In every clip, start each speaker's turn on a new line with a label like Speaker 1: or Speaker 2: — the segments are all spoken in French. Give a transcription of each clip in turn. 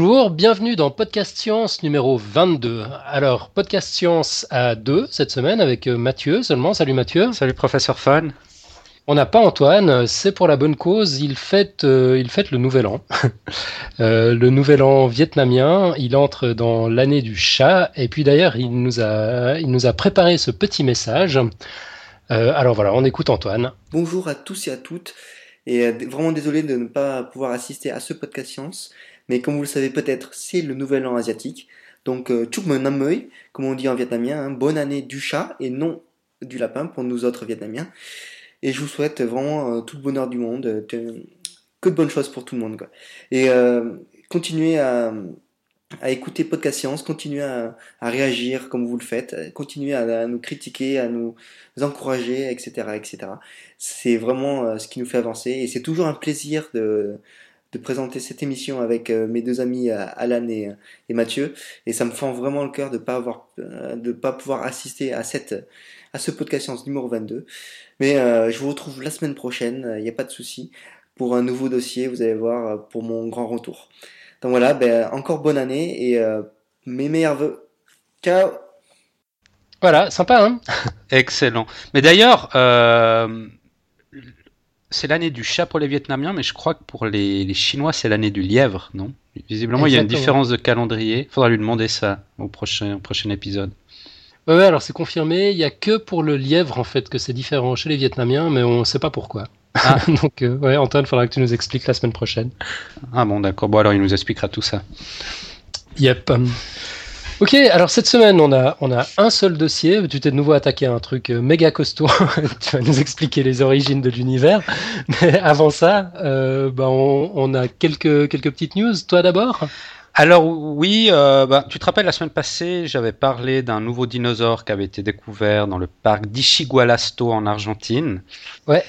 Speaker 1: Bonjour, bienvenue dans Podcast Science numéro 22. Alors, Podcast Science à deux cette semaine avec euh, Mathieu seulement. Salut Mathieu.
Speaker 2: Salut professeur Fan.
Speaker 1: On n'a pas Antoine, c'est pour la bonne cause, il fête, euh, il fête le nouvel an. Euh, le nouvel an vietnamien, il entre dans l'année du chat, et puis d'ailleurs, il, nous a, il nous a préparé ce petit message. alors voilà, on écoute Antoine.
Speaker 3: Bonjour à tous et à toutes, et vraiment désolé de ne pas pouvoir assister à ce podcast science, mais comme vous le savez peut-être, c'est le nouvel an asiatique. Donc, euh, Chuk Nam comme on dit en vietnamien, hein, bonne année du chat et non du lapin pour nous autres vietnamiens. Et je vous souhaite vraiment euh, tout le bonheur du monde, euh, que de bonnes choses pour tout le monde. Quoi. Et continuez à, à écouter Podcast Science, continuez à, à, réagir comme vous le faites, continuez à, nous critiquer, à nous encourager, etc. etc. C'est vraiment ce qui nous fait avancer et c'est toujours un plaisir de de présenter cette émission avec euh, mes deux amis euh, Alan et, et, Mathieu. Et ça me fend vraiment le cœur de pas avoir, euh, de pas pouvoir assister à cette, à ce podcast science numéro 22. Mais je vous retrouve la semaine prochaine, il n'y a pas de souci, pour un nouveau dossier, vous allez voir, pour mon grand retour. Donc voilà, ben, encore bonne année et mes meilleurs voeux. Ciao
Speaker 1: Voilà, sympa, hein?
Speaker 2: Excellent. Mais d'ailleurs, euh, c'est l'année du chat pour les Vietnamiens, mais je crois que pour les, Chinois, c'est l'année du lièvre, non? Visiblement, il y a une différence de calendrier. Il faudra lui demander ça au prochain, prochain épisode.
Speaker 1: Ouais, alors c'est confirmé. Il n'y a que pour le lièvre, en fait, que c'est différent chez les Vietnamiens, mais on ne sait pas pourquoi. Ah. Donc, euh, ouais, Antoine, il faudra que tu nous expliques la semaine prochaine.
Speaker 2: Ah bon, d'accord. Bon, alors il nous expliquera tout ça.
Speaker 1: Yep. Ok, alors cette semaine, on a, on a un seul dossier. Tu t'es de nouveau attaqué à un truc euh, méga costaud. tu vas nous expliquer les origines de l'univers. Mais avant ça, euh, bah on, on, a quelques, quelques petites news. Toi d'abord?
Speaker 2: Alors oui, euh, bah, tu te rappelles la semaine passée, j'avais parlé d'un nouveau dinosaure qui avait été découvert dans le parc d'Ichigualasto en Argentine.
Speaker 1: Ouais.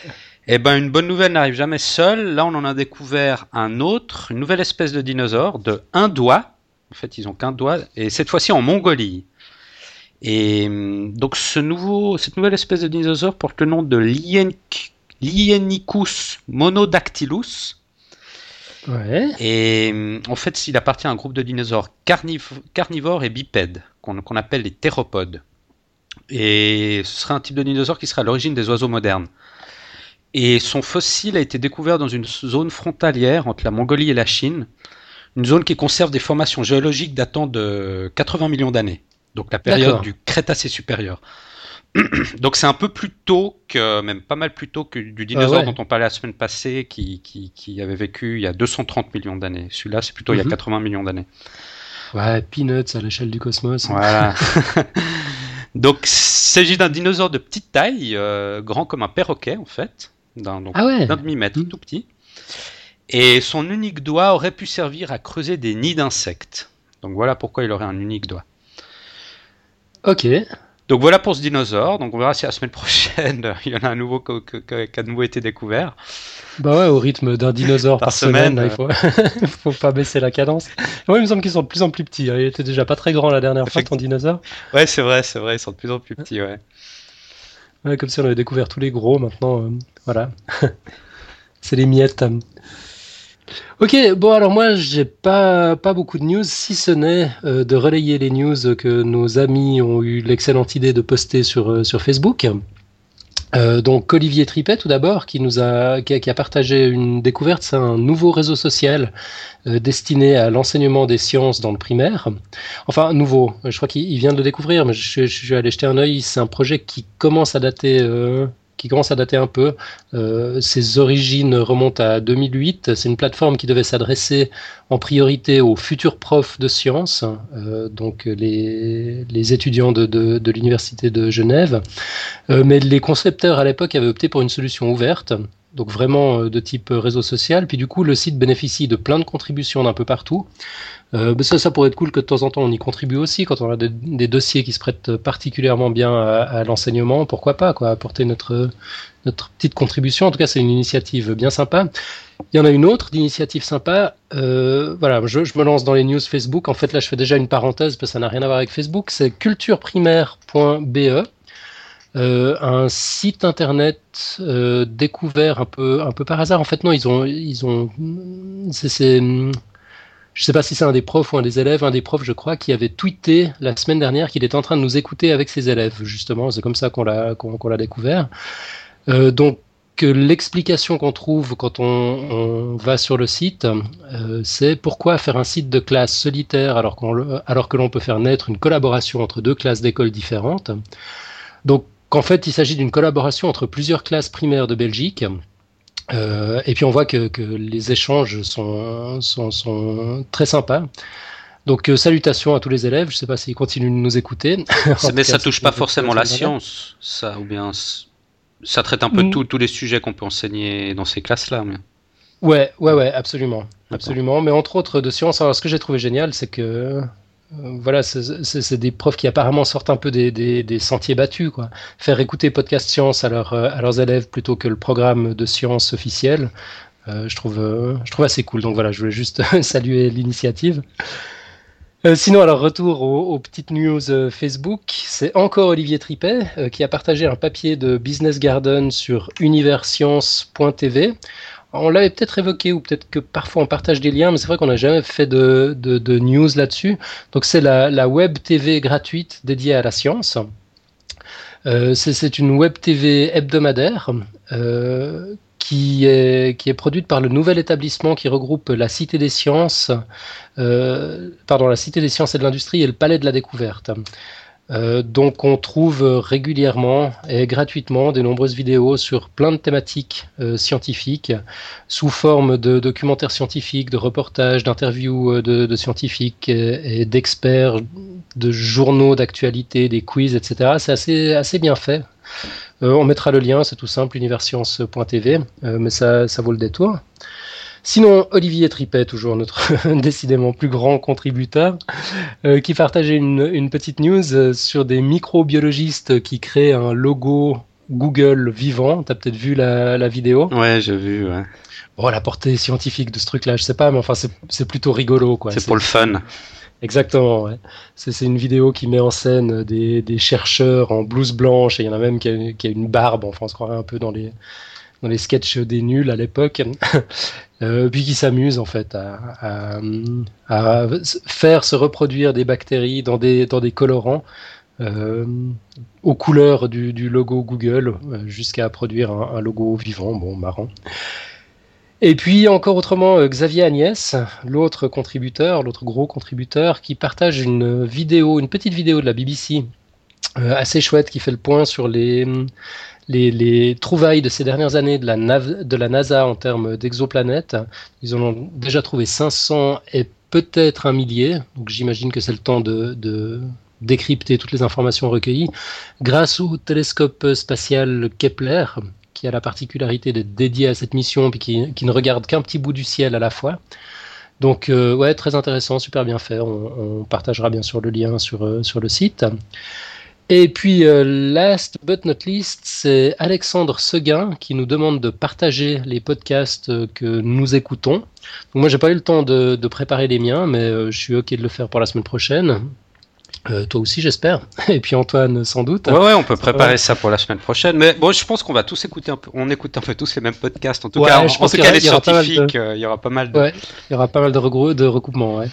Speaker 2: Eh ben une bonne nouvelle n'arrive jamais seule. Là, on en a découvert un autre, une nouvelle espèce de dinosaure de un doigt en fait, ils ont qu'un doigt, et cette fois-ci en Mongolie. Et hum, donc, ce nouveau, cette nouvelle espèce de dinosaure porte le nom de Lienicus monodactylus.
Speaker 1: Ouais.
Speaker 2: Et hum, en fait, il appartient à un groupe de dinosaures carnivores et bipèdes, qu'on appelle les théropodes. Et ce serait un type de dinosaure qui serait à l'origine des oiseaux modernes. Et son fossile a été découvert dans une zone frontalière entre la Mongolie et la Chine, une zone qui conserve des formations géologiques datant de 80 millions d'années, donc la période du Crétacé supérieur. donc c'est un peu plus tôt que, même pas mal plus tôt que du dinosaure ah dont on parlait la semaine passée, qui, qui, avait vécu il y a 230 millions d'années. Celui-là, c'est plutôt il y a 80 mhm. millions d'années.
Speaker 1: Ouais, peanuts à l'échelle du cosmos.
Speaker 2: Voilà. donc il s'agit d'un dinosaure de petite taille, euh, grand comme un perroquet en fait, d'un ah demi-mètre, mhm. tout petit. Et son unique doigt aurait pu servir à creuser des nids d'insectes. Donc voilà pourquoi il aurait un unique doigt.
Speaker 1: Ok.
Speaker 2: Donc voilà pour ce dinosaure. Donc on verra si la semaine prochaine il y en a un nouveau qui a de nouveau été découvert.
Speaker 1: Bah ouais, au rythme d'un dinosaure par, semaine, il faut... faut pas baisser la cadence. Ouais, il me semble qu'ils sont de plus en plus petits. Hein. Il était déjà pas très grand la dernière fois ton dinosaure.
Speaker 2: Ouais, c'est vrai, c'est vrai, ils sont de plus en plus petits, ouais.
Speaker 1: Ouais, comme si on avait découvert tous les gros maintenant. Euh, voilà. c'est les miettes. Ok, bon alors moi j'ai pas pas beaucoup de news, si ce n'est euh, de relayer les news que nos amis ont eu l'excellente idée de poster sur euh, sur Facebook. Euh, donc Olivier Tripet tout d'abord qui nous a qui, a partagé une découverte, c'est un nouveau réseau social destiné à l'enseignement des sciences dans le primaire. Enfin nouveau, je crois qu'il vient de le découvrir, mais je, je, suis allé jeter un œil. C'est un projet qui commence à dater qui commence à dater un peu. Euh, ses origines remontent à 2008. C'est une plateforme qui devait s'adresser en priorité aux futurs profs de sciences, euh, donc les, étudiants de, l'université de Genève. Euh, mais les concepteurs à l'époque avaient opté pour une solution ouverte donc vraiment de type réseau social. Puis du coup, le site bénéficie de plein de contributions d'un peu partout. Euh, ça, pourrait être cool que de temps en temps on y contribue aussi quand on a des, dossiers qui se prêtent particulièrement bien à, l'enseignement. Pourquoi pas apporter notre petite contribution. En tout cas, c'est une initiative bien sympa. Il y en a une autre d'initiative sympa. Euh, voilà, je, me lance dans les news Facebook. En fait, là, je fais déjà une parenthèse parce que ça n'a rien à voir avec Facebook. C'est cultureprimaire.be. Euh, un site internet découvert un peu un peu par hasard. En fait, non, ils ont ils ont c'est je sais pas si c'est un des profs ou un des élèves, un des profs, je crois, qui avait tweeté la semaine dernière qu'il était en train de nous écouter avec ses élèves, justement. C'est comme ça qu'on l'a découvert. Euh, donc l'explication qu'on trouve quand on, va sur le site, euh, c'est pourquoi faire un site de classe solitaire alors que l'on peut faire naître une collaboration entre deux classes d'écoles différentes. Donc, qu'en fait, il s'agit d'une collaboration entre plusieurs classes primaires de Belgique. Euh, et puis on voit que, que les échanges sont, sont, sont, très sympas. Donc euh, salutations à tous les élèves. Je ne sais pas s'ils continuent de nous écouter.
Speaker 2: Mais ça touche pas forcément la science, ça, ou bien ça traite un peu mm. tous les sujets qu'on peut enseigner dans ces classes-là. Mais...
Speaker 1: Ouais, ouais, ouais, absolument, absolument. Mais entre autres de sciences. Alors, ce que j'ai trouvé génial, c'est que voilà, c'est des profs qui apparemment sortent un peu des, sentiers battus, quoi. Faire écouter podcast sciences à, leur, à leurs élèves plutôt que le programme de sciences officiel, euh, je trouve, euh, assez cool. Donc voilà, je voulais juste saluer l'initiative. Euh, sinon, alors retour aux, petites news euh, Facebook. C'est encore Olivier Tripet euh, qui a partagé un papier de Business Garden sur universcience.tv. On l'avait peut-être évoqué ou peut-être que parfois on partage des liens, mais c'est vrai qu'on n'a jamais fait de, news là-dessus. Donc c'est la, la, web TV gratuite dédiée à la science. c'est une web TV hebdomadaire qui est, qui est produite par le nouvel établissement qui regroupe la Cité des Sciences, euh, pardon, la Cité des Sciences et de l'Industrie et le Palais de la Découverte. Euh, donc on trouve régulièrement et gratuitement de nombreuses vidéos sur plein de thématiques euh, scientifiques sous forme de documentaires scientifiques, de reportages, d'interviews euh, de, scientifiques et, d'experts, de journaux d'actualité, des quiz, etc. C'est assez, assez bien fait. Euh, on mettra le lien, c'est tout simple, universcience.tv, euh, mais ça, ça vaut le détour. Sinon, Olivier Tripet, toujours notre décidément plus grand contributeur, euh, qui partageait une, petite news sur des microbiologistes qui créent un logo Google vivant. T'as peut-être vu la, vidéo?
Speaker 2: Ouais, j'ai vu, ouais.
Speaker 1: Bon, la portée scientifique de ce truc-là, je sais pas, mais enfin, c'est plutôt rigolo, quoi.
Speaker 2: C'est pour le fun.
Speaker 1: Exactement, ouais. C'est une vidéo qui met en scène des, des, chercheurs en blouse blanche, et il y en a même qui a, qui a, une barbe, enfin on se croirait un peu dans les, dans les sketchs des nuls à l'époque, euh, puis qui s'amusent en fait à, faire se reproduire des bactéries dans des, colorants euh, aux couleurs du, logo Google, euh, jusqu'à produire un, logo vivant, bon, marrant. Et puis encore autrement, Xavier Agnès, l'autre contributeur, l'autre gros contributeur, qui partage une vidéo, une petite vidéo de la BBC assez chouette qui fait le point sur les, les, les, trouvailles de ces dernières années de la, NASA en termes d'exoplanètes. Ils en ont déjà trouvé 500 et peut-être un millier, donc j'imagine que c'est le temps de, décrypter toutes les informations recueillies, grâce au télescope spatial Kepler, qui a la particularité d'être dédié à cette mission puis qui, ne regarde qu'un petit bout du ciel à la fois. Donc euh, ouais, très intéressant, super bien fait. On, partagera bien sûr le lien sur, euh, sur le site. Et puis euh, last but not least, c'est Alexandre Seguin qui nous demande de partager les podcasts que nous écoutons. Donc moi j'ai pas eu le temps de, de préparer les miens, mais je suis ok de le faire pour la semaine prochaine. Euh, toi aussi, j'espère. Et puis Antoine, sans doute.
Speaker 2: Ouais, ouais on peut préparer ça pour la semaine prochaine. Mais bon, je pense qu'on va tous écouter un peu. On écoute un peu tous les mêmes podcasts. En tout cas, je pense qu'il y, scientifiques, euh, il y aura pas mal de.
Speaker 1: Ouais, il y aura pas mal de, de recoupements, ouais.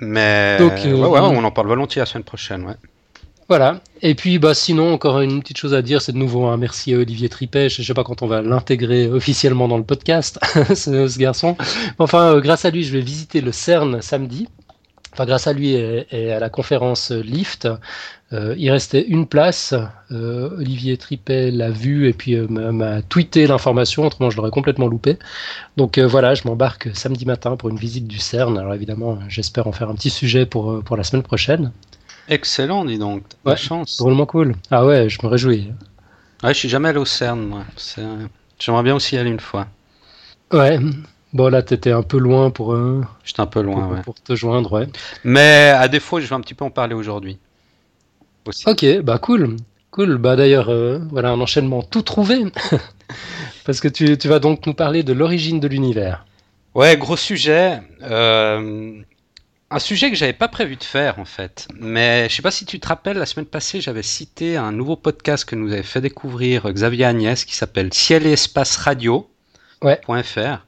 Speaker 2: Mais Donc, euh, on en parle volontiers la semaine prochaine, ouais.
Speaker 1: Voilà. Et puis, bah, sinon, encore une petite chose à dire, c'est de nouveau un merci à Olivier Tripet. Je sais pas quand on va l'intégrer officiellement dans le podcast, ce, garçon. Enfin, grâce à lui, je vais visiter le CERN samedi enfin grâce à lui et, à la conférence Lift, euh, il restait une place. Euh, Olivier Tripet l'a vu et puis euh, m'a tweeté l'information, autrement je l'aurais complètement loupé. Donc voilà, je m'embarque samedi matin pour une visite du CERN. Alors évidemment, j'espère en faire un petit sujet pour la semaine prochaine.
Speaker 2: Excellent, dis donc. Ouais, chance.
Speaker 1: Drôlement cool. Ah ouais, je me réjouis.
Speaker 2: Ouais, je suis jamais allé au CERN, moi. J'aimerais bien aussi y aller une fois.
Speaker 1: Ouais, Bon, là, t'étais un peu loin pour.
Speaker 2: Euh, J'étais un peu loin,
Speaker 1: pour,
Speaker 2: ouais.
Speaker 1: Pour te joindre, ouais.
Speaker 2: Mais à défaut, je vais un petit peu en parler aujourd'hui.
Speaker 1: Ok, bah cool. Cool. Bah d'ailleurs, euh, voilà un enchaînement tout trouvé. Parce que tu, tu, vas donc nous parler de l'origine de l'univers.
Speaker 2: Ouais, gros sujet. Euh, un sujet que j'avais pas prévu de faire en fait. Mais je sais pas si tu te rappelles, la semaine passée, j'avais cité un nouveau podcast que nous avait fait découvrir Xavier Agnès qui s'appelle Ciel et Espace Radio.
Speaker 1: Ouais.
Speaker 2: .fr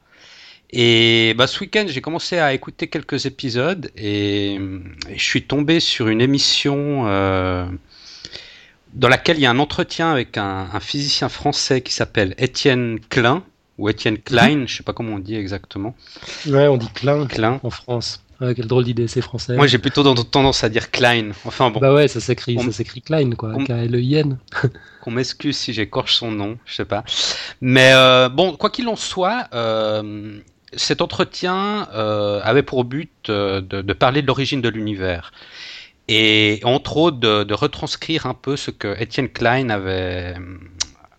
Speaker 2: Et bah, ce week-end, j'ai commencé à écouter quelques épisodes et, et je suis tombé sur une émission euh, dans laquelle il y a un entretien avec un, un physicien français qui s'appelle Étienne Klein ou Étienne Klein, je sais pas comment on dit exactement.
Speaker 1: Ouais, on dit Klein,
Speaker 2: Klein.
Speaker 1: en France. Ouais, quelle drôle d'idée, c'est français.
Speaker 2: Moi, j'ai plutôt tendance à dire Klein. Enfin bon.
Speaker 1: Bah ouais, ça s'écrit,
Speaker 2: On-
Speaker 1: ça s'écrit Klein, quoi.
Speaker 2: on-
Speaker 1: K-L-E-I-N.
Speaker 2: qu'on m'excuse si j'écorche son nom, je sais pas. Mais euh, bon, quoi qu'il en soit, euh, cet entretien euh, avait pour but de, de parler de l'origine de l'univers. Et entre autres, de, de retranscrire un peu ce que Étienne Klein avait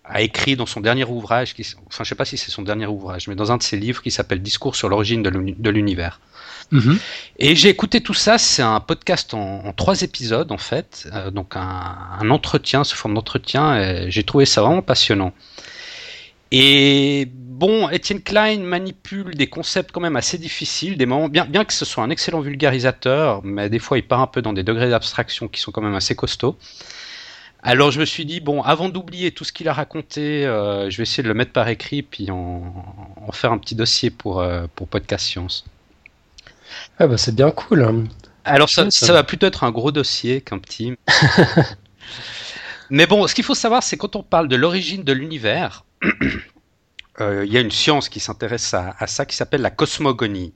Speaker 2: a écrit dans son dernier ouvrage, qui, enfin je sais pas si c'est son dernier ouvrage, mais dans un de ses livres qui s'appelle Discours sur l'origine de l'univers.
Speaker 1: Mhm.
Speaker 2: Et j'ai écouté tout ça, c'est un podcast en, trois épisodes en fait, euh, donc un, entretien sous forme d'entretien, et j'ai trouvé ça vraiment passionnant. Et bon, Étienne Klein manipule des concepts quand même assez difficiles, des moments, bien, bien que ce soit un excellent vulgarisateur, mais des fois il part un peu dans des degrés d'abstraction qui sont quand même assez costauds. Alors je me suis dit, bon, avant d'oublier tout ce qu'il a raconté, euh, je vais essayer de le mettre par écrit, puis en, en faire un petit dossier pour, euh, pour Podcast Science.
Speaker 1: Ah bah c'est bien cool. hein.
Speaker 2: Alors ça,
Speaker 1: Ouais, ça
Speaker 2: ça
Speaker 1: va.
Speaker 2: va plutôt être un gros dossier qu'un petit. Mais bon, ce qu'il faut savoir, c'est quand on parle de l'origine de l'univers, euh, il y a une science qui s'intéresse à, à ça qui s'appelle la cosmogonie,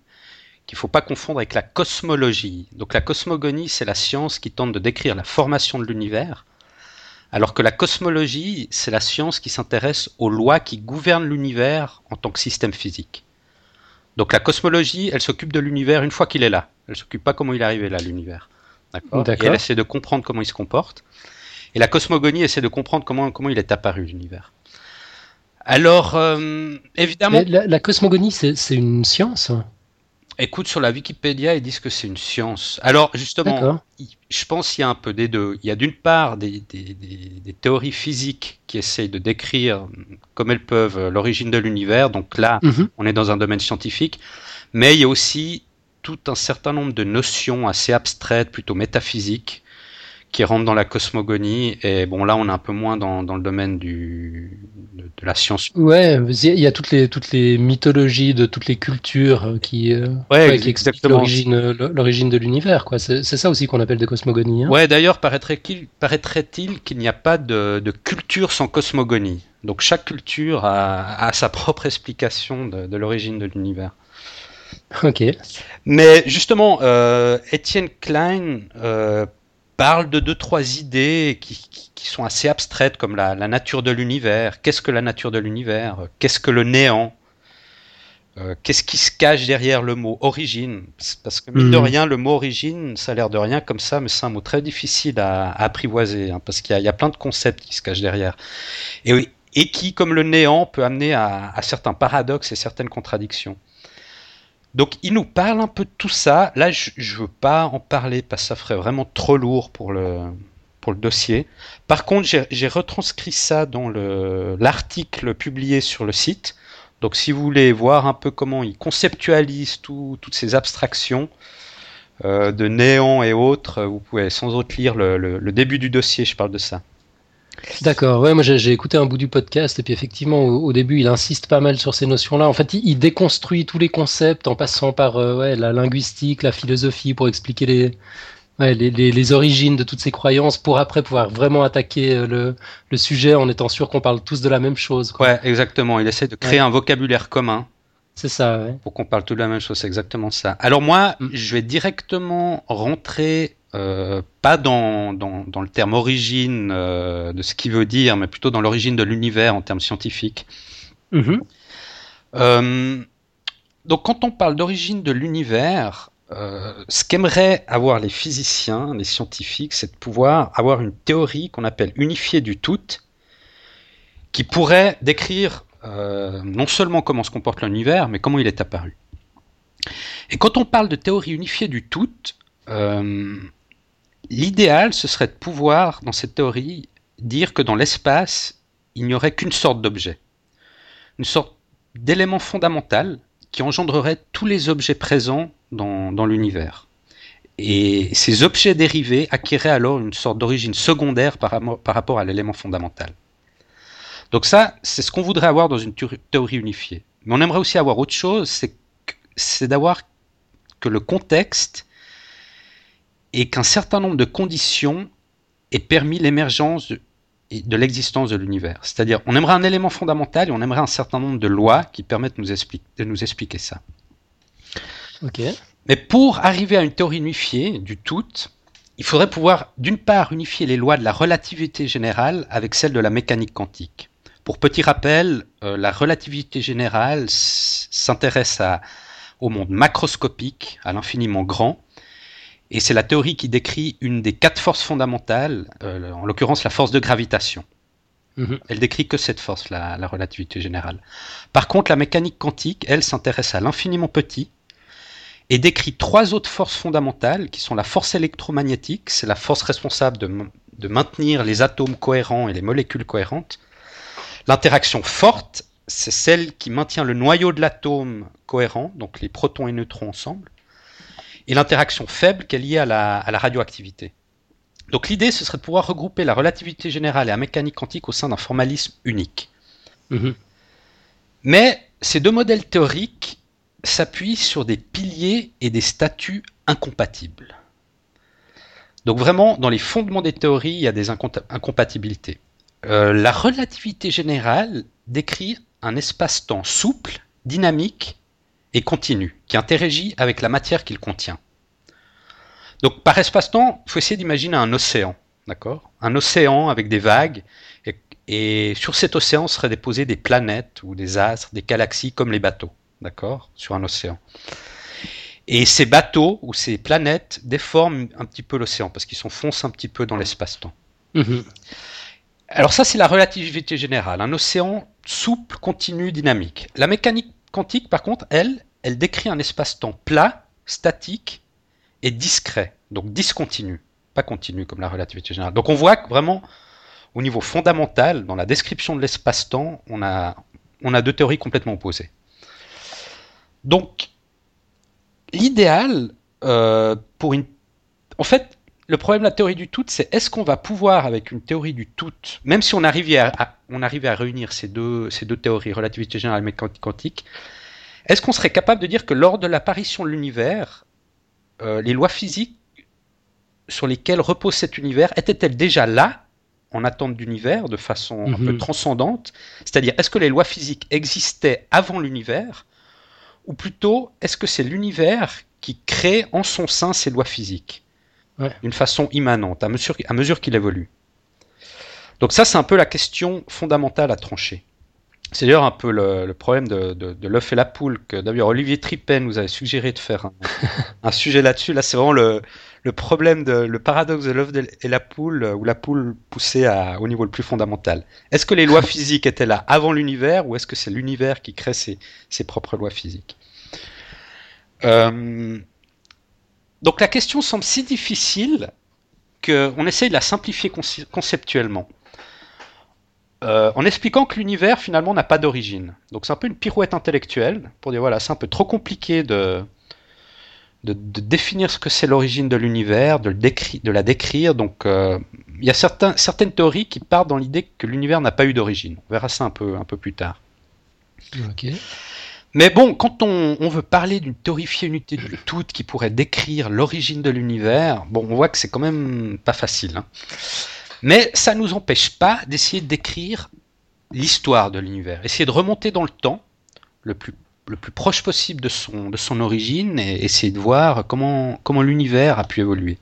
Speaker 2: qu'il ne faut pas confondre avec la cosmologie. Donc la cosmogonie, c'est la science qui tente de décrire la formation de l'univers, alors que la cosmologie, c'est la science qui s'intéresse aux lois qui gouvernent l'univers en tant que système physique. Donc la cosmologie, elle s'occupe de l'univers une fois qu'il est là. Elle s'occupe pas comment il est arrivé là, l'univers. D'accord? Et
Speaker 1: D'accord.
Speaker 2: elle essaie de comprendre comment il se comporte. Et la cosmogonie essaie de comprendre comment, comment il est apparu, l'univers. Alors, euh, évidemment,
Speaker 1: La, la cosmogonie, c'est c'est une science hein
Speaker 2: écoute, sur la Wikipédia, ils disent que c'est une science. Alors, justement, je pense qu'il y a un peu des deux. Il y a d'une part des, des- des- des théories physiques qui essayent de décrire comme elles peuvent l'origine de l'univers. Donc là,
Speaker 1: Mhm.
Speaker 2: on est dans un domaine scientifique, mais il y a aussi tout un certain nombre de notions assez abstraites, plutôt métaphysiques, qui rentrent dans la cosmogonie. Et bon, là, on est un peu moins dans, dans le domaine du, de, de la science.
Speaker 1: Ouais, il y a toutes les, toutes les mythologies de toutes les cultures euh, qui, euh,
Speaker 2: Ouais,
Speaker 1: ouais, qui expliquent
Speaker 2: exactement.
Speaker 1: l'origine l'origine de l'univers. quoi. C'est c'est ça aussi qu'on appelle des cosmogonies. hein.
Speaker 2: Ouais, d'ailleurs, paraîtrait-il paraîtrait-il qu'il n'y a pas de, de culture sans cosmogonie. Donc chaque culture a, a sa propre explication de, de l'origine de l'univers.
Speaker 1: Ok.
Speaker 2: Mais justement, euh, Étienne Klein euh, parle de deux, trois idées qui, qui- qui sont assez abstraites, comme la, la nature de l'univers. Qu'est-ce que la nature de l'univers? Qu'est-ce que le néant? Euh, Qu'est-ce qui se cache derrière le mot origine? Parce que, mine de
Speaker 1: Mhm.
Speaker 2: rien, le mot origine, ça a l'air de rien comme ça, mais c'est un mot très difficile à, à apprivoiser, hein, parce qu'il y, a- il y a plein de concepts qui se cachent derrière. Et, qui, comme le néant, peut amener à, à certains paradoxes et certaines contradictions. Donc il nous parle un peu de tout ça. Là, je ne veux pas en parler parce que ça ferait vraiment trop lourd pour le, dossier. Par contre, j'ai retranscrit ça dans le- l'article publié sur le site. Donc si vous voulez voir un peu comment il conceptualise tout- toutes ces abstractions euh, de néant et autres, vous pouvez sans autre lire le début du dossier, je parle de ça.
Speaker 1: D'accord, ouais, moi j'ai écouté un bout du podcast et puis effectivement au, au début il insiste pas mal sur ces notions-là. En fait, il, il déconstruit tous les concepts en passant par euh, ouais, la linguistique, la philosophie pour expliquer les, ouais, les, les, les origines de toutes ces croyances pour après pouvoir vraiment attaquer euh, le, le sujet en étant sûr qu'on parle tous de la même chose. quoi.
Speaker 2: Ouais, exactement. Il essaie de créer un vocabulaire commun.
Speaker 1: C'est ça, ouais.
Speaker 2: pour qu'on parle tout de la même chose, c'est exactement ça. Alors moi,
Speaker 1: Mm.
Speaker 2: je vais directement rentrer, euh, pas dans, dans, dans le terme origine euh, de ce qu'il veut dire, mais plutôt dans l'origine de l'univers en termes scientifiques.
Speaker 1: Mhm.
Speaker 2: Euh, donc quand on parle d'origine de l'univers, ce qu'aimeraient avoir les physiciens, les scientifiques, c'est de pouvoir avoir une théorie qu'on appelle unifiée du tout, qui pourrait décrire non seulement comment se comporte l'univers, mais comment il est apparu. Et quand on parle de théorie unifiée du tout, euh, l'idéal, ce serait de pouvoir, dans cette théorie, dire que dans l'espace, il n'y aurait qu'une sorte d'objet. Une sorte d'élément fondamental qui engendrerait tous les objets présents dans, l'univers. Et ces objets dérivés acquéraient alors une sorte d'origine secondaire par, rapport à l'élément fondamental. Donc ça, c'est ce qu'on voudrait avoir dans une théorie- unifiée. Mais on aimerait aussi avoir autre chose, c'est d'avoir que le contexte et qu'un certain nombre de conditions aient permis l'émergence de, l'existence de l'univers. C'est-à-dire, on aimerait un élément fondamental et on aimerait un certain nombre de lois qui permettent de nous, expliquer, de nous expliquer ça.
Speaker 1: Ok.
Speaker 2: Mais pour arriver à une théorie unifiée du tout, il faudrait pouvoir, d'une part, unifier les lois de la relativité générale avec celles de la mécanique quantique. Pour petit rappel, euh, la relativité générale s'intéresse au monde macroscopique, à l'infiniment grand, et c'est la théorie qui décrit une des quatre forces fondamentales, euh, en l'occurrence la force de gravitation. Mhm. Elle décrit que cette force, la, la relativité générale. Par contre, la mécanique quantique, elle, s'intéresse à l'infiniment petit, et décrit trois autres forces fondamentales qui sont la force électromagnétique, c'est la force responsable de, maintenir les atomes cohérents et les molécules cohérentes. L'interaction forte, c'est celle qui maintient le noyau de l'atome cohérent, donc les protons et neutrons ensemble. Et l'interaction faible qui est liée à la, radioactivité. Donc l'idée, ce serait de pouvoir regrouper la relativité générale et la mécanique quantique au sein d'un formalisme unique. Mhm. Mais ces deux modèles théoriques s'appuie sur des piliers et des statuts incompatibles. Donc vraiment, dans les fondements des théories, il y a des incompatibilités. Euh, la relativité générale décrit un espace-temps souple, dynamique et continu, qui interagit avec la matière qu'il contient. Donc par espace-temps, il faut essayer d'imaginer un océan, d'accord? Un océan avec des vagues, et, et sur cet océan seraient déposées des planètes ou des astres, des galaxies comme les bateaux d'accord, sur un océan. Et ces bateaux ou ces planètes déforment un petit peu l'océan parce qu'ils s'enfoncent un petit peu dans l'espace-temps. Mhm. Alors ça, c'est la relativité générale, un océan souple, continu, dynamique. La mécanique quantique, par contre, elle, elle décrit un espace-temps plat, statique et discret, donc discontinu, pas continu comme la relativité générale. Donc on voit que vraiment, au niveau fondamental, dans la description de l'espace-temps, on a, on a deux théories complètement opposées. Donc, l'idéal euh, pour une. En fait, le problème de la théorie du tout, c'est est-ce qu'on va pouvoir, avec une théorie du tout, même si on arrivait à, on arrivait à réunir ces deux, ces deux théories, relativité générale et mécanique quantique, est-ce qu'on serait capable de dire que lors de l'apparition de l'univers, euh, les lois physiques sur lesquelles repose cet univers étaient-elles déjà là, en attente d'univers, de façon un peu mhm. transcendante? C'est-à-dire, est-ce que les lois physiques existaient avant l'univers ou plutôt, est-ce que c'est l'univers qui crée en son sein ces lois physiques? D'une façon immanente, à mesure, à mesure qu'il évolue Donc ça, c'est un peu la question fondamentale à trancher. C'est d'ailleurs un peu le, problème de, de, l'œuf et la poule que d'ailleurs Olivier Trippet nous avait suggéré de faire un, sujet là-dessus. Là, c'est vraiment le, le, problème, de, le paradoxe de l'œuf et la poule, ou la poule poussée à, au niveau le plus fondamental. Est-ce que les lois physiques étaient là avant l'univers ou est-ce que c'est l'univers qui crée ses, ses, propres lois physiques? Euh, donc la question semble si difficile qu'on essaye de la simplifier conceptuellement. Euh, en expliquant que l'univers finalement n'a pas d'origine. Donc c'est un peu une pirouette intellectuelle pour dire voilà, c'est un peu trop compliqué de, de, définir ce que c'est l'origine de l'univers, de, de, la décrire. Donc euh, il y a certains, certaines théories qui partent dans l'idée que l'univers n'a pas eu d'origine. On verra ça un peu, un peu plus tard. Mais bon, quand on, veut parler d'une théorifiée unité du tout qui pourrait décrire l'origine de l'univers, bon, on voit que c'est quand même pas facile. Hein. Mais ça ne nous empêche pas d'essayer de décrire l'histoire de l'univers, essayer de remonter dans le temps, le plus, proche possible de son, origine, et essayer de voir comment, comment l'univers a pu évoluer.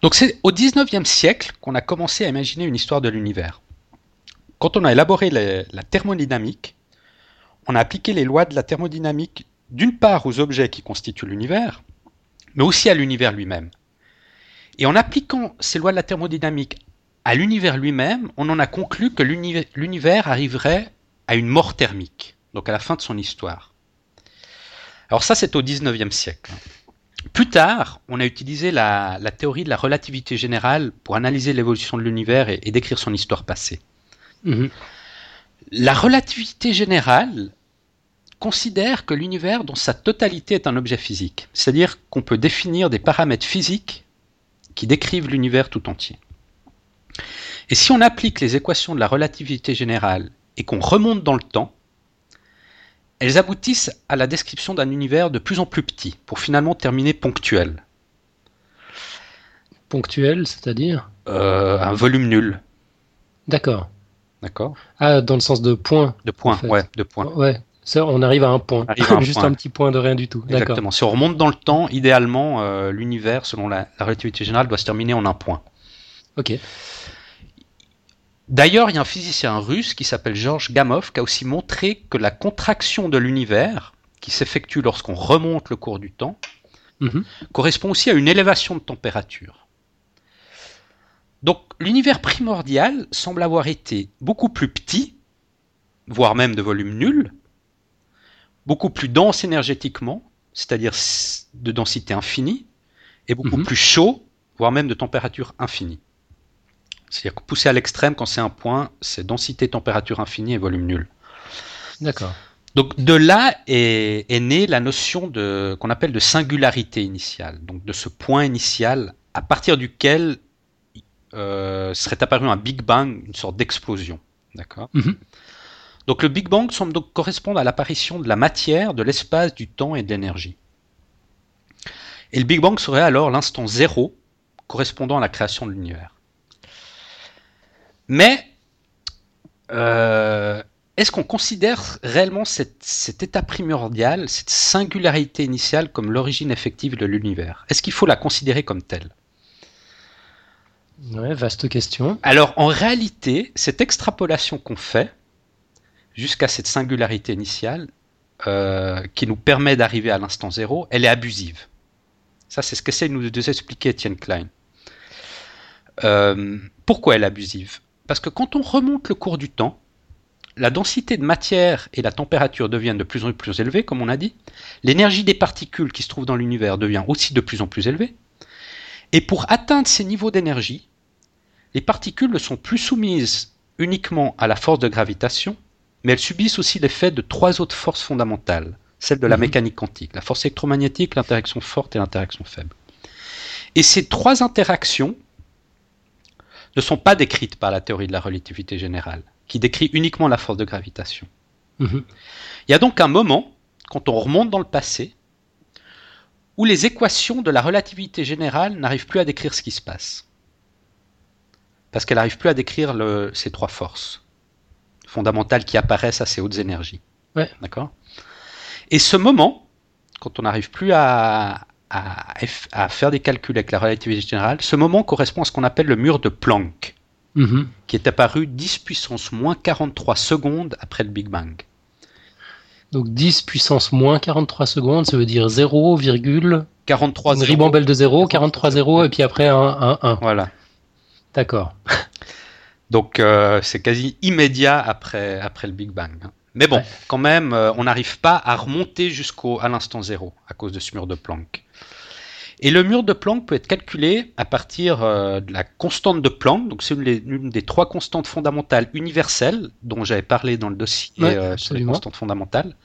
Speaker 2: Donc c'est au 19e siècle qu'on a commencé à imaginer une histoire de l'univers. Quand on a élaboré la thermodynamique, on a appliqué les lois de la thermodynamique d'une part aux objets qui constituent l'univers, mais aussi à l'univers lui-même. Et en appliquant ces lois de la thermodynamique à l'univers lui-même, on en a conclu que l'univers arriverait à une mort thermique, donc à la fin de son histoire. Alors ça, c'est au 19e siècle. Plus tard, on a utilisé la, théorie de la relativité générale pour analyser l'évolution de l'univers et, décrire son histoire passée. Mhm. La relativité générale considère que l'univers dans sa totalité est un objet physique, c'est-à-dire qu'on peut définir des paramètres physiques qui décrivent l'univers tout entier. Et si on applique les équations de la relativité générale et qu'on remonte dans le temps, elles aboutissent à la description d'un univers de plus en plus petit, pour finalement terminer ponctuel.
Speaker 1: Ponctuel, c'est-à-dire?
Speaker 2: Euh, un volume nul.
Speaker 1: D'accord.
Speaker 2: D'accord?
Speaker 1: Ah, dans le sens de point.
Speaker 2: De points,
Speaker 1: En fait.
Speaker 2: ouais, de points.
Speaker 1: Ouais. Ça, on arrive à un point.
Speaker 2: Arrive à un
Speaker 1: Juste
Speaker 2: point.
Speaker 1: un petit point de rien du tout.
Speaker 2: Exactement. Si on remonte dans le temps, idéalement, euh, l'univers, selon la, la relativité générale, doit se terminer en un point.
Speaker 1: Ok.
Speaker 2: D'ailleurs, il y a un physicien russe qui s'appelle Georges Gamow qui a aussi montré que la contraction de l'univers, qui s'effectue lorsqu'on remonte le cours du temps,
Speaker 1: Mhm.
Speaker 2: correspond aussi à une élévation de température. Donc l'univers primordial semble avoir été beaucoup plus petit, voire même de volume nul, beaucoup plus dense énergétiquement, c'est-à-dire de densité infinie, et beaucoup
Speaker 1: Mhm.
Speaker 2: plus chaud, voire même de température infinie. C'est-à-dire que poussé à l'extrême, quand c'est un point, c'est densité, température infinie et volume nul.
Speaker 1: D'accord.
Speaker 2: Donc de là est, est née la notion de qu'on appelle de singularité initiale, donc de ce point initial à partir duquel euh, serait apparu un Big Bang, une sorte d'explosion. D'accord?
Speaker 1: Mhm.
Speaker 2: Donc le Big Bang semble donc correspondre à l'apparition de la matière, de l'espace, du temps et de l'énergie. Et le Big Bang serait alors l'instant zéro correspondant à la création de l'univers. Mais euh, est-ce qu'on considère réellement cette- cet état primordial, cette singularité initiale comme l'origine effective de l'univers? Est-ce qu'il faut la considérer comme telle?
Speaker 1: Ouais, vaste question.
Speaker 2: Alors en réalité, cette extrapolation qu'on fait jusqu'à cette singularité initiale, euh, qui nous permet d'arriver à l'instant zéro, elle est abusive. Ça, c'est ce qu'essaie de nous expliquer Etienne Klein. Euh, pourquoi elle est abusive? Parce que quand on remonte le cours du temps, la densité de matière et la température deviennent de plus en plus élevées, comme on a dit. L'énergie des particules qui se trouvent dans l'univers devient aussi de plus en plus élevée. Et pour atteindre ces niveaux d'énergie, les particules ne sont plus soumises uniquement à la force de gravitation, mais elles subissent aussi l'effet de trois autres forces fondamentales, celles de la
Speaker 1: Mhm.
Speaker 2: mécanique quantique, la force électromagnétique, l'interaction forte et l'interaction faible. Et ces trois interactions ne sont pas décrites par la théorie de la relativité générale, qui décrit uniquement la force de gravitation.
Speaker 1: Mhm.
Speaker 2: Il y a donc un moment, quand on remonte dans le passé, où les équations de la relativité générale n'arrivent plus à décrire ce qui se passe. Parce qu'elles n'arrivent plus à décrire le- ces trois forces fondamentales qui apparaissent à ces hautes énergies.
Speaker 1: Ouais.
Speaker 2: D'accord? Et ce moment, quand on n'arrive plus à, à, à faire des calculs avec la relativité générale, ce moment correspond à ce qu'on appelle le mur de Planck,
Speaker 1: Mhm.
Speaker 2: qui est apparu 10 puissance moins 43 secondes après le Big Bang.
Speaker 1: Donc 10 puissance moins 43 secondes, ça veut dire 0, virgule,
Speaker 2: 43
Speaker 1: une ribambelle de 0, 43 0, et puis après un 1, 1.
Speaker 2: Voilà.
Speaker 1: D'accord.
Speaker 2: Donc euh, c'est quasi immédiat après, après le Big Bang. hein. Mais bon,
Speaker 1: Ouais.
Speaker 2: quand même, euh, on n'arrive pas à remonter jusqu'au à l'instant zéro à cause de ce mur de Planck. Et le mur de Planck peut être calculé à partir euh, de la constante de Planck, donc c'est une, des- une des trois constantes fondamentales universelles dont j'avais parlé dans le dossier
Speaker 1: Ouais,
Speaker 2: sur les constantes fondamentales.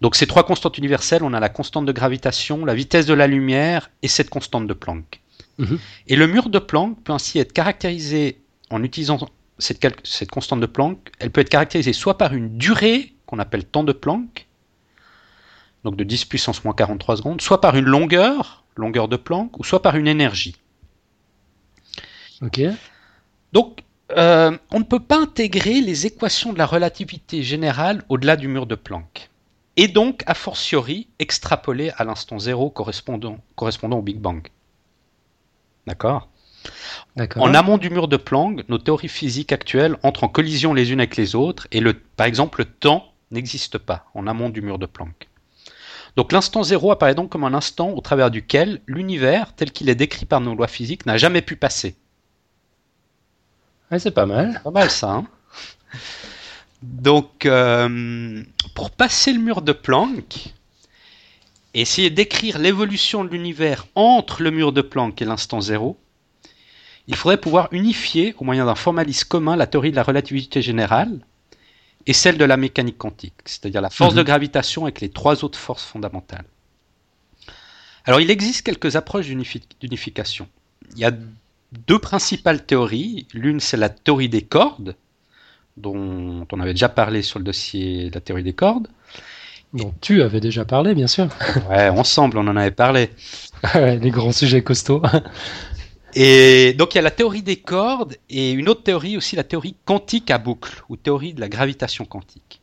Speaker 2: Donc ces trois constantes universelles, on a la constante de gravitation, la vitesse de la lumière et cette constante de Planck.
Speaker 1: Mhm.
Speaker 2: Et le mur de Planck peut ainsi être caractérisé en utilisant cette, constante de Planck. Elle peut être caractérisée soit par une durée qu'on appelle temps de Planck, donc de 10 puissance moins 43 secondes, soit par une longueur, longueur de Planck, ou soit par une énergie.
Speaker 1: Ok.
Speaker 2: Donc, euh, on ne peut pas intégrer les équations de la relativité générale au-delà du mur de Planck. Et donc, a fortiori, extrapoler à l'instant zéro correspondant, correspondant au Big Bang.
Speaker 1: D'accord?
Speaker 2: En amont du mur de Planck, nos théories physiques actuelles entrent en collision les unes avec les autres, et le, par exemple, le temps n'existe pas en amont du mur de Planck. Donc l'instant zéro apparaît donc comme un instant au travers duquel l'univers, tel qu'il est décrit par nos lois physiques, n'a jamais pu passer.
Speaker 1: Ouais, c'est pas mal.
Speaker 2: Pas mal ça. Hein Donc, euh, pour passer le mur de Planck, et essayer d'écrire l'évolution de l'univers entre le mur de Planck et l'instant zéro, il faudrait pouvoir unifier, au moyen d'un formalisme commun, la théorie de la relativité générale et celle de la mécanique quantique, c'est-à-dire la force
Speaker 1: Mhm.
Speaker 2: de gravitation avec les trois autres forces fondamentales. Alors, il existe quelques approches d'unifi- d'unification. Il y a deux principales théories. L'une, c'est la théorie des cordes, dont on avait déjà parlé sur le dossier de la théorie des cordes.
Speaker 1: dont tu avais déjà parlé, bien sûr.
Speaker 2: Ouais, ensemble, on en avait parlé.
Speaker 1: les grands sujets costauds.
Speaker 2: Et donc il y a la théorie des cordes et une autre théorie aussi, la théorie quantique à boucle ou théorie de la gravitation quantique.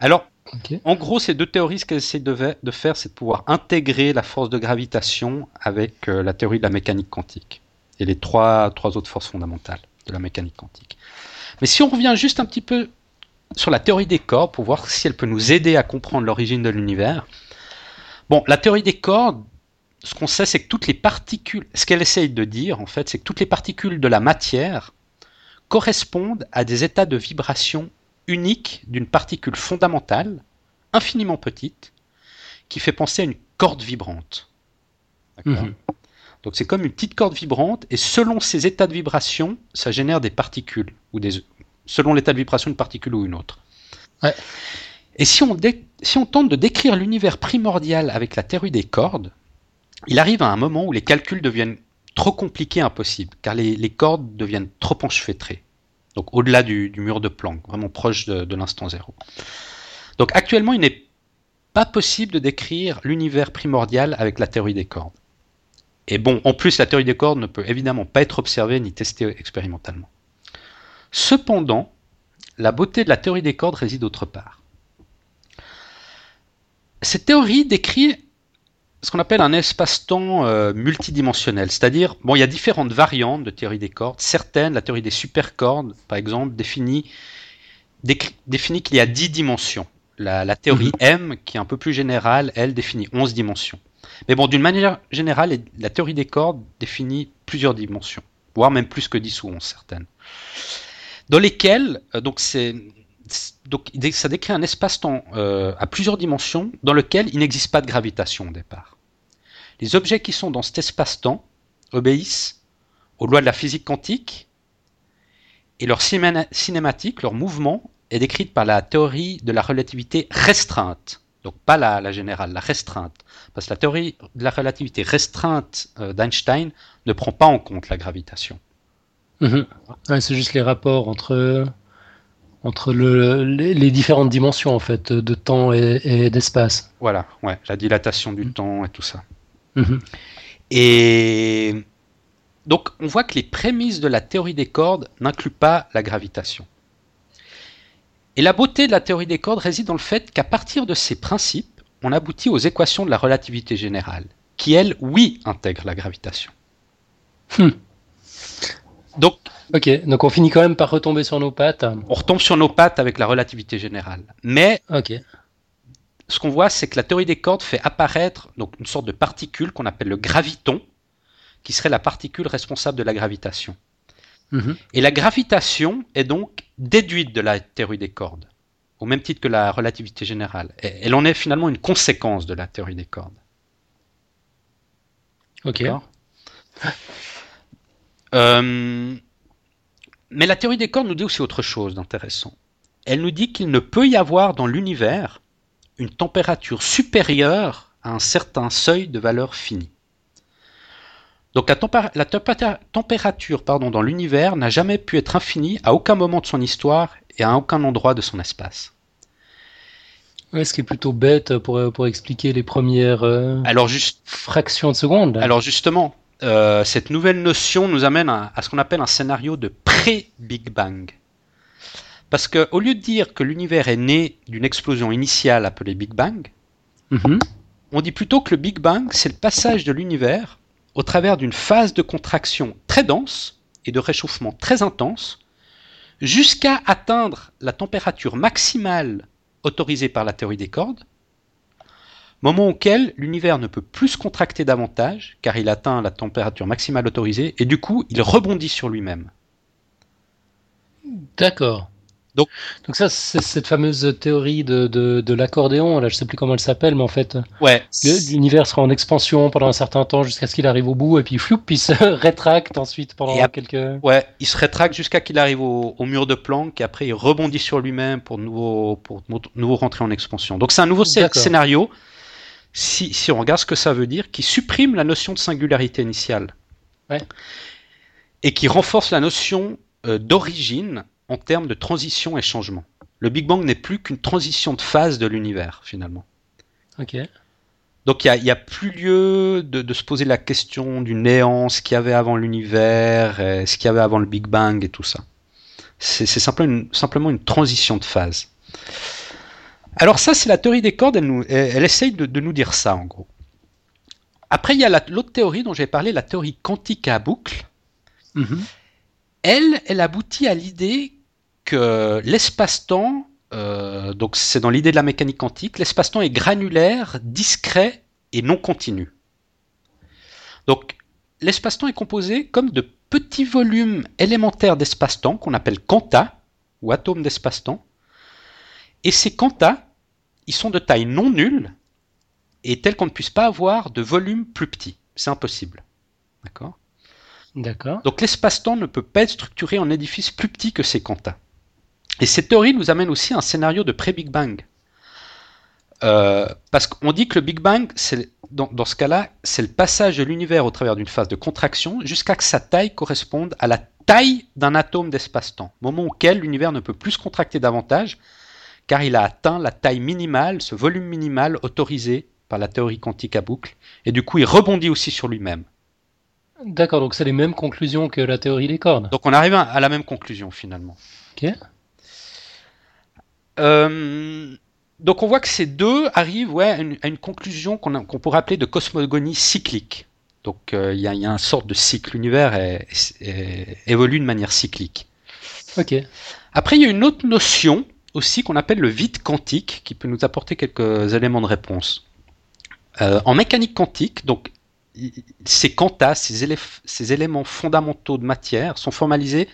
Speaker 2: Alors, en gros, ces deux théories, ce qu'elles essaient de, faire, c'est de pouvoir intégrer la force de gravitation avec euh, la théorie de la mécanique quantique et les trois, trois autres forces fondamentales de la mécanique quantique. Mais si on revient juste un petit peu sur la théorie des cordes pour voir si elle peut nous aider à comprendre l'origine de l'univers. Bon, la théorie des cordes, ce qu'on sait, c'est que toutes les particules, ce qu'elle essaye de dire, en fait, c'est que toutes les particules de la matière correspondent à des états de vibration uniques d'une particule fondamentale, infiniment petite, qui fait penser à une corde vibrante. Mhm. Donc c'est comme une petite corde vibrante, et selon ces états de vibration, ça génère des particules, ou des, selon l'état de vibration d'une particule ou une autre. Et si on, si on tente de décrire l'univers primordial avec la théorie des cordes, il arrive à un moment où les calculs deviennent trop compliqués et impossibles, car les, cordes deviennent trop enchevêtrées. Donc au-delà du, mur de Planck, vraiment proche de, l'instant zéro. Donc actuellement, il n'est pas possible de décrire l'univers primordial avec la théorie des cordes. Et bon, en plus, la théorie des cordes ne peut évidemment pas être observée ni testée expérimentalement. Cependant, la beauté de la théorie des cordes réside autre part. Cette théorie décrit ce qu'on appelle un espace-temps euh, multidimensionnel, c'est-à-dire, bon, il y a différentes variantes de théorie des cordes. Certaines, la théorie des supercordes, par exemple, définit, définit qu'il y a 10 dimensions. La, théorie mhm. M, qui est un peu plus générale, elle définit 11 dimensions. Mais bon, d'une manière générale, la théorie des cordes définit plusieurs dimensions, voire même plus que 10 ou 11 certaines. Dans lesquelles, euh, donc c'est donc ça décrit un espace-temps euh, à plusieurs dimensions dans lequel il n'existe pas de gravitation au départ. Les objets qui sont dans cet espace-temps obéissent aux lois de la physique quantique et leur cinématique, leur mouvement est décrite par la théorie de la relativité restreinte. Donc pas la, générale, la restreinte. Parce que la théorie de la relativité restreinte euh, d'Einstein ne prend pas en compte la gravitation.
Speaker 1: Mhm. c'est juste les rapports entre entre le, les, différentes dimensions en fait de temps et, d'espace.
Speaker 2: Voilà, ouais, la dilatation du mm. temps et tout ça. Mm-hmm. Et donc on voit que les prémices de la théorie des cordes n'incluent pas la gravitation. Et la beauté de la théorie des cordes réside dans le fait qu'à partir de ces principes, on aboutit aux équations de la relativité générale, qui elles, oui, intègrent la gravitation. Hmm.
Speaker 1: Donc Ok, donc on finit quand même par retomber sur nos pattes.
Speaker 2: On retombe sur nos pattes avec la relativité générale. Mais ce qu'on voit, c'est que la théorie des cordes fait apparaître donc, une sorte de particule qu'on appelle le graviton, qui serait la particule responsable de la gravitation. Mhm. Et la gravitation est donc déduite de la théorie des cordes, au même titre que la relativité générale. elle en est finalement une conséquence de la théorie des cordes.
Speaker 1: Ok.
Speaker 2: Euh, mais la théorie des cordes nous dit aussi autre chose d'intéressant. Elle nous dit qu'il ne peut y avoir dans l'univers une température supérieure à un certain seuil de valeur finie. Donc la, température pardon, dans l'univers n'a jamais pu être infinie à aucun moment de son histoire et à aucun endroit de son espace.
Speaker 1: Ouais, ce qui est plutôt bête pour, pour expliquer les premières euh, alors juste, fractions de seconde.
Speaker 2: Alors justement, euh, cette nouvelle notion nous amène à, ce qu'on appelle un scénario de pré-Big Bang. Parce qu'au lieu de dire que l'univers est né d'une explosion initiale appelée Big Bang, mhm. on dit plutôt que le Big Bang, c'est le passage de l'univers au travers d'une phase de contraction très dense et de réchauffement très intense, jusqu'à atteindre la température maximale autorisée par la théorie des cordes, moment auquel l'univers ne peut plus se contracter davantage, car il atteint la température maximale autorisée, et du coup, il rebondit sur lui-même.
Speaker 1: D'accord. Donc, Donc ça, c'est cette fameuse théorie de, de, l'accordéon, là, je sais plus comment elle s'appelle, mais en fait,
Speaker 2: ouais.
Speaker 1: l'univers sera en expansion pendant un certain temps jusqu'à ce qu'il arrive au bout, et puis floup, il se rétracte ensuite pendant quelques...
Speaker 2: Ouais, il se rétracte jusqu'à qu'il arrive au, mur de Planck, et après il rebondit sur lui-même pour nouveau, pour nouveau rentrer en expansion. Donc c'est un nouveau scénario si, on regarde ce que ça veut dire, qui supprime la notion de singularité initiale. Et qui renforce la notion euh, d'origine en termes de transition et changement. Le Big Bang n'est plus qu'une transition de phase de l'univers, finalement.
Speaker 1: Ok.
Speaker 2: Donc il n'y a, plus lieu de, se poser la question du néant, ce qu'il y avait avant l'univers, ce qu'il y avait avant le Big Bang et tout ça. C'est simplement, simplement une, transition de phase. Alors ça, c'est la théorie des cordes, elle, nous, elle, essaye de, nous dire ça en gros. Après, il y a l'autre théorie dont j'ai parlé, la théorie quantique à boucle. Mm-hmm. Elle, elle aboutit à l'idée que l'espace-temps euh, donc c'est dans l'idée de la mécanique quantique, l'espace-temps est granulaire, discret et non continu. Donc l'espace-temps est composé comme de petits volumes élémentaires d'espace-temps qu'on appelle quanta ou atomes d'espace-temps. Et ces quanta, ils sont de taille non nulle et tels qu'on ne puisse pas avoir de volume plus petit. C'est impossible. D'accord?
Speaker 1: D'accord.
Speaker 2: Donc l'espace-temps ne peut pas être structuré en édifice plus petit que ces quantas. Et cette théorie nous amène aussi à un scénario de pré-Big Bang. Euh, parce qu'on dit que le Big Bang, dans, dans, ce cas-là, c'est le passage de l'univers au travers d'une phase de contraction jusqu'à que sa taille corresponde à la taille d'un atome d'espace-temps, moment auquel l'univers ne peut plus se contracter davantage, car il a atteint la taille minimale, ce volume minimal autorisé par la théorie quantique à boucle, et du coup il rebondit aussi sur lui-même.
Speaker 1: D'accord, donc c'est les mêmes conclusions que la théorie des cordes.
Speaker 2: Donc on arrive à la même conclusion finalement.
Speaker 1: Ok.
Speaker 2: Euh, donc on voit que ces deux arrivent ouais, à, une, conclusion qu'on pourrait appeler de cosmogonie cyclique. Donc euh, il y, a une sorte de cycle, l'univers évolue de manière cyclique.
Speaker 1: Ok.
Speaker 2: Après il y a une autre notion aussi qu'on appelle le vide quantique qui peut nous apporter quelques éléments de réponse. Euh, en mécanique quantique, donc ces quantas, ces, éléments fondamentaux de matière sont formalisés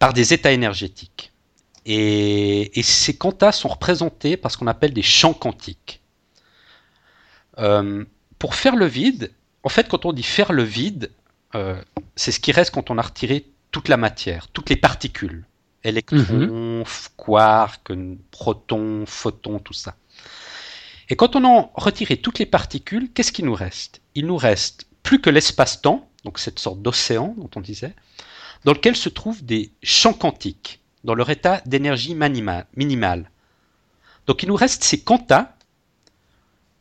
Speaker 2: par des états énergétiques. Et, ces quantas sont représentés par ce qu'on appelle des champs quantiques. Euh, pour faire le vide, en fait, quand on dit faire le vide, euh, c'est ce qui reste quand on a retiré toute la matière, toutes les particules, électrons, mhm. quarks, protons, photons, tout ça. Et quand on a retiré toutes les particules, qu'est-ce qui nous reste? Il nous reste plus que l'espace-temps, donc cette sorte d'océan dont on disait, dans lequel se trouvent des champs quantiques dans leur état d'énergie minimale. Donc il nous reste ces quantas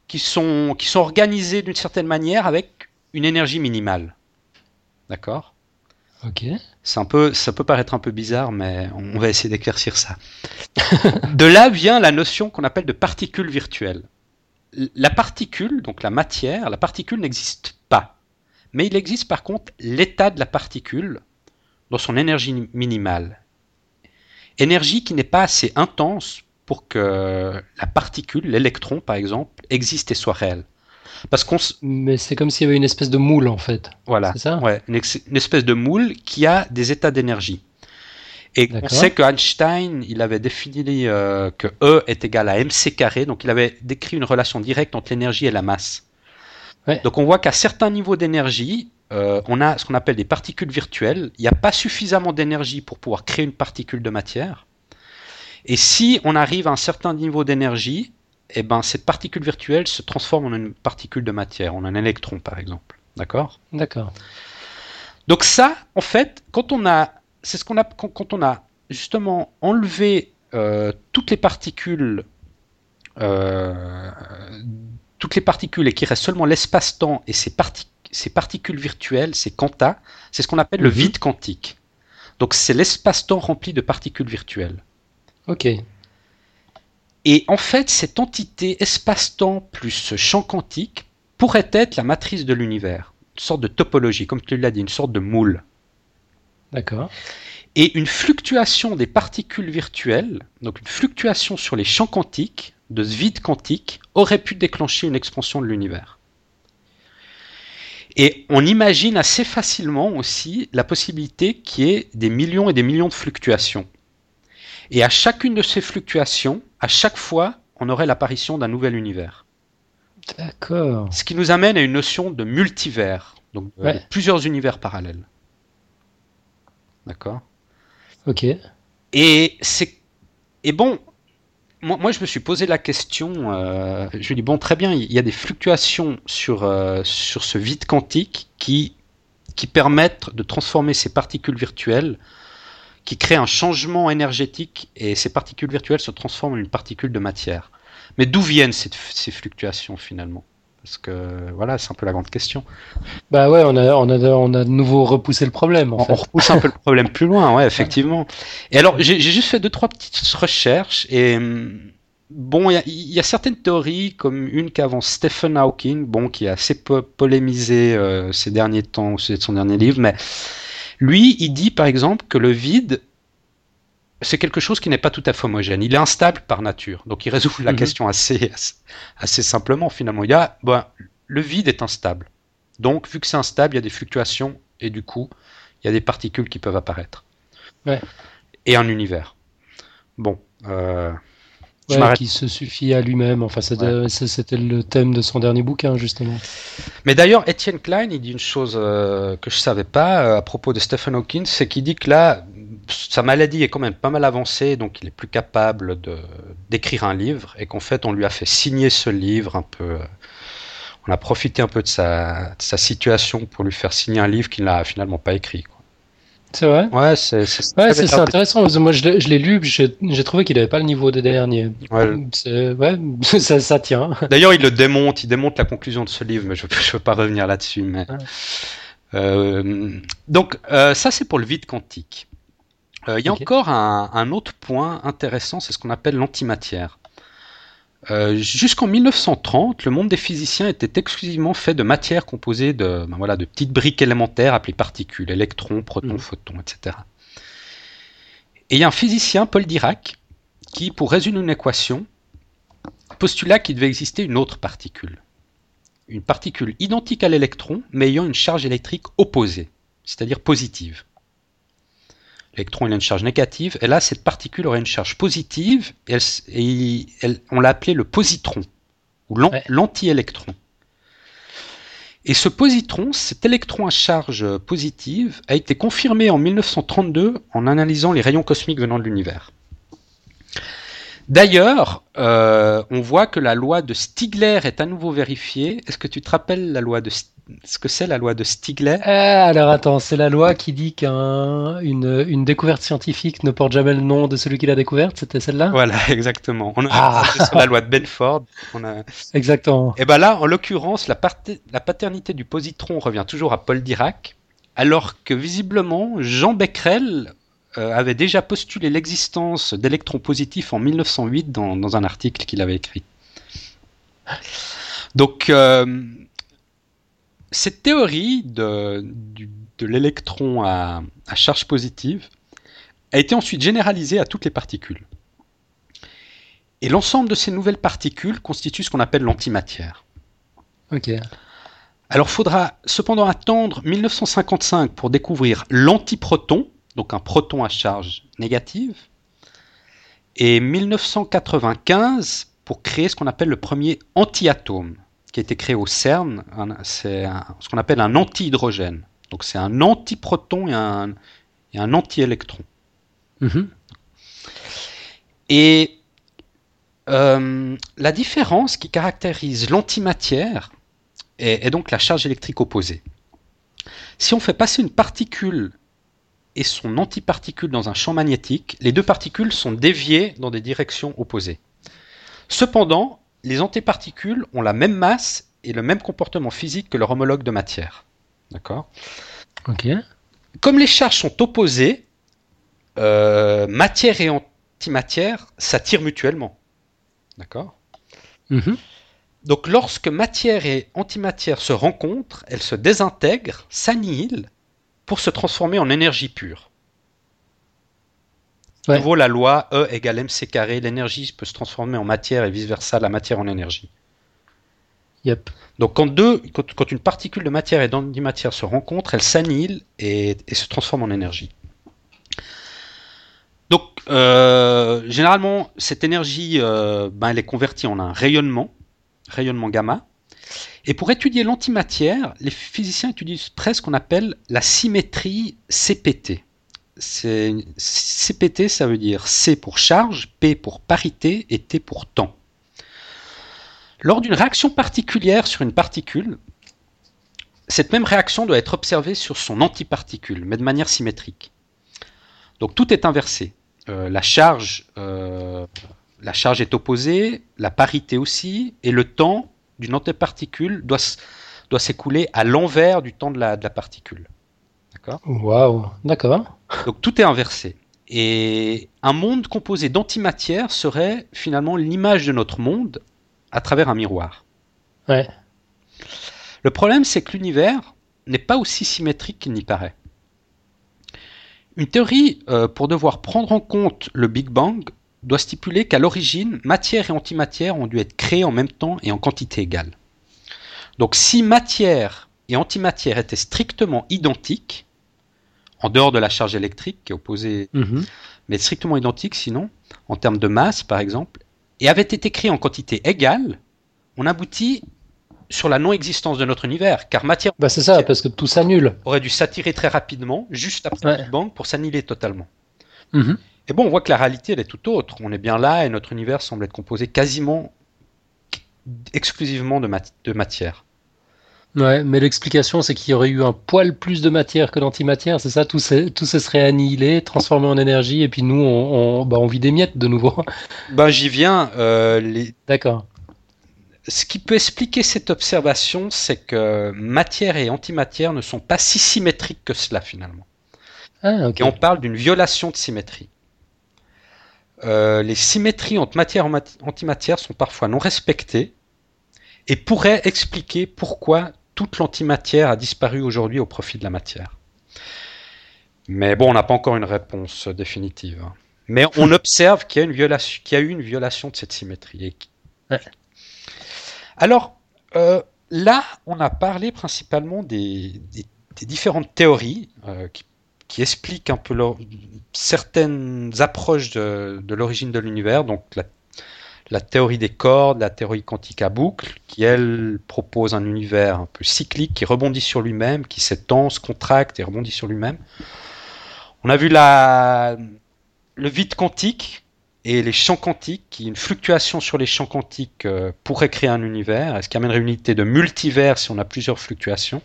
Speaker 2: qui sont, qui sont organisés d'une certaine manière avec une énergie minimale. D'accord? C'est un peu, ça peut paraître un peu bizarre, mais on va essayer d'éclaircir ça. de là vient la notion qu'on appelle de particule virtuelle. La particule, donc la matière, la particule n'existe pas. Mais il existe par contre l'état de la particule dans son énergie minimale. Énergie qui n'est pas assez intense pour que la particule, l'électron par exemple, existe et soit réelle.
Speaker 1: Parce qu'on Mais c'est comme s'il y avait une espèce de moule en fait.
Speaker 2: Voilà.
Speaker 1: C'est ça?
Speaker 2: Ouais, une, espèce de moule qui a des états d'énergie. Et on sait que Einstein, il avait défini euh, que E est égal à mc carré, donc il avait décrit une relation directe entre l'énergie et la masse. Ouais. Donc on voit qu'à certains niveaux d'énergie, euh, on a ce qu'on appelle des particules virtuelles. Il n'y a pas suffisamment d'énergie pour pouvoir créer une particule de matière. Et si on arrive à un certain niveau d'énergie, eh ben, cette particule virtuelle se transforme en une particule de matière, en un électron par exemple. D'accord?
Speaker 1: D'accord.
Speaker 2: Donc ça, en fait, quand on a, c'est ce qu'on a quand on a justement enlevé euh, toutes les particules, euh, toutes les particules et qu'il reste seulement l'espace-temps et ces particules ces particules virtuelles, ces quantas, c'est ce qu'on appelle le mhm. vide quantique. Donc c'est l'espace-temps rempli de particules virtuelles.
Speaker 1: Ok.
Speaker 2: Et en fait, cette entité espace-temps plus champ quantique pourrait être la matrice de l'univers, une sorte de topologie, comme tu l'as dit, une sorte de moule.
Speaker 1: D'accord.
Speaker 2: Et une fluctuation des particules virtuelles, donc une fluctuation sur les champs quantiques de ce vide quantique, aurait pu déclencher une expansion de l'univers. Et on imagine assez facilement aussi la possibilité qu'il y ait des millions et des millions de fluctuations. Et à chacune de ces fluctuations, à chaque fois, on aurait l'apparition d'un nouvel univers.
Speaker 1: D'accord.
Speaker 2: Ce qui nous amène à une notion de multivers, donc plusieurs univers parallèles. D'accord?
Speaker 1: Ok.
Speaker 2: Et c'est et bon, moi, je me suis posé la question, euh, je me dis, bon, très bien, il y a des fluctuations sur, euh, sur ce vide quantique qui, qui permettent de transformer ces particules virtuelles qui crée un changement énergétique et ces particules virtuelles se transforment en une particule de matière. Mais d'où viennent ces, ces fluctuations finalement? Parce que voilà, c'est un peu la grande question.
Speaker 1: Bah ouais, on a, on a, on a de nouveau repoussé le problème. En
Speaker 2: on,
Speaker 1: fait.
Speaker 2: on repousse un peu le problème plus loin, ouais, effectivement. Et alors, j'ai juste fait deux, trois petites recherches et bon, il y a- il y, a certaines théories, comme une qu'avance Stephen Hawking, bon, qui a assez peu polémisé euh, ces derniers temps au sujet de son dernier livre, mais lui, il dit par exemple que le vide, c'est quelque chose qui n'est pas tout à fait homogène. Il est instable par nature. Donc il résout la
Speaker 1: Mhm.
Speaker 2: question assez, assez, assez simplement finalement. Il y a, bon, le vide est instable. Donc vu que c'est instable, il y a des fluctuations et du coup, il y a des particules qui peuvent apparaître.
Speaker 1: Ouais.
Speaker 2: Et un univers. Bon. Euh,
Speaker 1: Ouais, qui se suffit à lui-même. Enfin, c'était le thème de son dernier bouquin, justement.
Speaker 2: Mais d'ailleurs, Etienne Klein, il dit une chose euh, que je savais pas euh, à propos de Stephen Hawking, c'est qu'il dit que là, sa maladie est quand même pas mal avancée, donc il est plus capable de d'écrire un livre, et qu'en fait, on lui a fait signer ce livre un peu. euh, on a profité un peu de sa, de sa situation pour lui faire signer un livre qu'il n'a finalement pas écrit. quoi.
Speaker 1: C'est vrai?
Speaker 2: Ouais, c'est c'est
Speaker 1: Ouais, intéressant. parce que Moi, je l'ai je l'ai lu, j'ai trouvé qu'il n'avait pas le niveau des derniers.
Speaker 2: Ouais.
Speaker 1: Ouais, ça, ça tient.
Speaker 2: D'ailleurs, il le démonte, il démonte la conclusion de ce livre, mais je ne veux pas revenir là-dessus. Mais...
Speaker 1: Ouais.
Speaker 2: Euh, donc, euh, ça, c'est pour le vide quantique. Euh, Il y a encore un, un autre point intéressant, c'est ce qu'on appelle l'antimatière. Euh, Jusqu'en 1930, le monde des physiciens était exclusivement fait de matière composée de, ben voilà, de petites briques élémentaires appelées particules, électrons, protons,
Speaker 1: Mhm.
Speaker 2: photons, etc. Et il y a un physicien, Paul Dirac, qui, pour résoudre une équation, postula qu'il devait exister une autre particule. Une particule identique à l'électron, mais ayant une charge électrique opposée, c'est-à-dire positive. L'électron il a une charge négative, et là, cette particule aurait une charge positive, et, elle s- et elle- on l'a appelé le positron, ou
Speaker 1: Ouais.
Speaker 2: l'anti-électron. Et ce positron, cet électron à charge positive, a été confirmé en 1932 en analysant les rayons cosmiques venant de l'univers. D'ailleurs, euh, on voit que la loi de Stigler est à nouveau vérifiée. Est-ce que tu te rappelles la loi de St- ce que c'est la loi de Stigler?
Speaker 1: Ah, alors attends, c'est la loi qui dit qu'une une découverte scientifique ne porte jamais le nom de celui qui l'a découverte. C'était celle-là?
Speaker 2: Voilà, exactement. On a
Speaker 1: Ah.
Speaker 2: sur la loi de Benford. On a...
Speaker 1: Exactement.
Speaker 2: Et ben là, en l'occurrence, la, paternité du positron revient toujours à Paul Dirac, alors que visiblement Jean Becquerel avait déjà postulé l'existence d'électrons positifs en 1908 dans, dans un article qu'il avait écrit. Donc, euh, cette théorie de l'électron à, à charge positive a été ensuite généralisée à toutes les particules. Et l'ensemble de ces nouvelles particules constitue ce qu'on appelle l'antimatière.
Speaker 1: Ok.
Speaker 2: Alors, faudra cependant attendre 1955 pour découvrir l'antiproton, donc un proton à charge négative, et 1995 pour créer ce qu'on appelle le premier antiatome, qui a été créé au CERN. C'est ce qu'on appelle un antihydrogène. Donc, c'est un antiproton et un, et un antiélectron.
Speaker 1: Mhm.
Speaker 2: Et euh, la différence qui caractérise l'antimatière est, est donc la charge électrique opposée. Si on fait passer une particule et son antiparticule dans un champ magnétique, les deux particules sont déviées dans des directions opposées. Cependant, les antiparticules ont la même masse et le même comportement physique que leur homologue de matière. D'accord?
Speaker 1: Ok.
Speaker 2: comme les charges sont opposées, euh, matière et antimatière s'attirent mutuellement. D'accord?
Speaker 1: Mhm.
Speaker 2: Donc lorsque matière et antimatière se rencontrent, elles se désintègrent, s'annihilent pour se transformer en énergie pure.
Speaker 1: Ouais.
Speaker 2: De nouveau la loi E égale mc carré, l'énergie peut se transformer en matière et vice-versa, la matière en énergie.
Speaker 1: Yep.
Speaker 2: Donc quand, deux, quand, quand une particule de matière et d'antimatière se rencontrent, elles s'annihilent et, et se transforment en énergie. Donc euh, généralement, cette énergie, euh, ben, elle est convertie en un rayonnement, rayonnement gamma. Et pour étudier l'antimatière, les physiciens étudient presque ce qu'on appelle la symétrie CPT. CPT, ça veut dire C pour charge, P pour parité et T pour temps. Lors d'une réaction particulière sur une particule, cette même réaction doit être observée sur son antiparticule, mais de manière symétrique. Donc tout est inversé. Euh, la charge, euh, la charge est opposée, la parité aussi, et le temps d'une antiparticule doit, doit s'écouler à l'envers du temps de la, de la particule.
Speaker 1: D'accord? Waouh, d'accord.
Speaker 2: Donc tout est inversé. Et un monde composé d'antimatière serait finalement l'image de notre monde à travers un miroir.
Speaker 1: Ouais.
Speaker 2: Le problème, c'est que l'univers n'est pas aussi symétrique qu'il n'y paraît. Une théorie, euh, pour devoir prendre en compte le Big Bang, doit stipuler qu'à l'origine, matière et antimatière ont dû être créées en même temps et en quantité égale. Donc si matière et antimatière étaient strictement identiques, en dehors de la charge électrique qui est opposée,
Speaker 1: Mhm.
Speaker 2: mais strictement identiques sinon, en termes de masse par exemple, et avaient été créées en quantité égale, on aboutit sur la non-existence de notre univers, car matière
Speaker 1: Bah c'est ça, parce que tout s'annule.
Speaker 2: aurait dû s'attirer très rapidement, juste après
Speaker 1: Ouais.
Speaker 2: Big Bang, pour s'annihiler totalement.
Speaker 1: Mhm.
Speaker 2: Et bon, on voit que la réalité, elle est tout autre. On est bien là et notre univers semble être composé quasiment exclusivement de, mat- de matière.
Speaker 1: Ouais, mais l'explication, c'est qu'il y aurait eu un poil plus de matière que d'antimatière, c'est ça? Tout, tout se serait annihilé, transformé en énergie, et puis nous, on, on, bah, on vit des miettes de nouveau.
Speaker 2: Ben, j'y viens. euh, les-
Speaker 1: D'accord.
Speaker 2: Ce qui peut expliquer cette observation, c'est que matière et antimatière ne sont pas si symétriques que cela finalement.
Speaker 1: Ah, ok.
Speaker 2: Et on parle d'une violation de symétrie. Euh, les symétries entre matière et mat- antimatière sont parfois non respectées et pourraient expliquer pourquoi toute l'antimatière a disparu aujourd'hui au profit de la matière. Mais bon, on n'a pas encore une réponse définitive. hein. Mais on observe qu'il y, a y eu une violation de cette symétrie.
Speaker 1: Ouais.
Speaker 2: Alors, euh, là, on a parlé principalement des, des- des différentes théories euh, qui qui expliquent un peu certaines approches de, l'origine de l'univers, donc la, théorie des cordes, la théorie quantique à boucle, qui elle propose un univers un peu cyclique, qui rebondit sur lui-même, qui s'étend, se contracte et rebondit sur lui-même. On a vu la, le vide quantique et les champs quantiques, qui une fluctuation sur les champs quantiques euh, pourrait créer un univers, est-ce qui amènerait une unité de multivers si on a plusieurs fluctuations.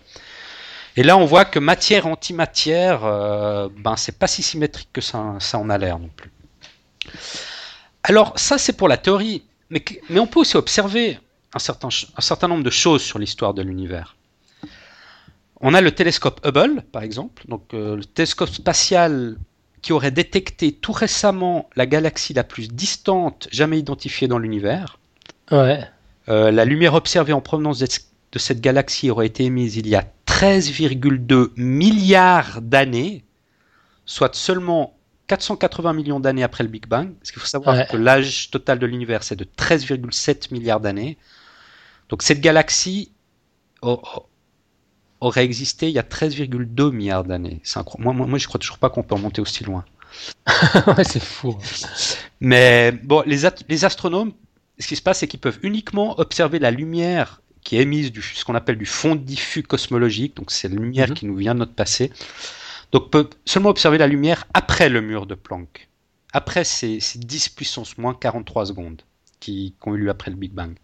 Speaker 2: Et là, on voit que matière antimatière, euh, ben c'est pas si symétrique que ça, ça en a l'air non plus. Alors ça, c'est pour la théorie, mais, mais on peut aussi observer un certain, un certain nombre de choses sur l'histoire de l'univers. On a le télescope Hubble, par exemple, donc euh, le télescope spatial qui aurait détecté tout récemment la galaxie la plus distante jamais identifiée dans l'univers.
Speaker 1: Ouais.
Speaker 2: Euh, la lumière observée en provenance de cette galaxie aurait été émise il y a 13,2 milliards d'années, soit seulement 480 millions d'années après le Big Bang. Parce qu'il faut savoir
Speaker 1: Ouais.
Speaker 2: que l'âge total de l'univers, c'est de 13,7 milliards d'années. Donc cette galaxie au- au- aurait existé il y a 13,2 milliards d'années. Moi, moi, moi, je crois toujours pas qu'on peut remonter aussi loin.
Speaker 1: ouais, c'est fou.
Speaker 2: Mais bon, les, les astronomes, ce qui se passe, c'est qu'ils peuvent uniquement observer la lumière qui est émise du ce qu'on appelle du fond diffus cosmologique, donc c'est la lumière
Speaker 1: Mhm.
Speaker 2: qui nous vient de notre passé. Donc peut seulement observer la lumière après le mur de Planck, après ces, ces 10 puissance moins 43 secondes qui, qui ont eu lieu après le Big Bang.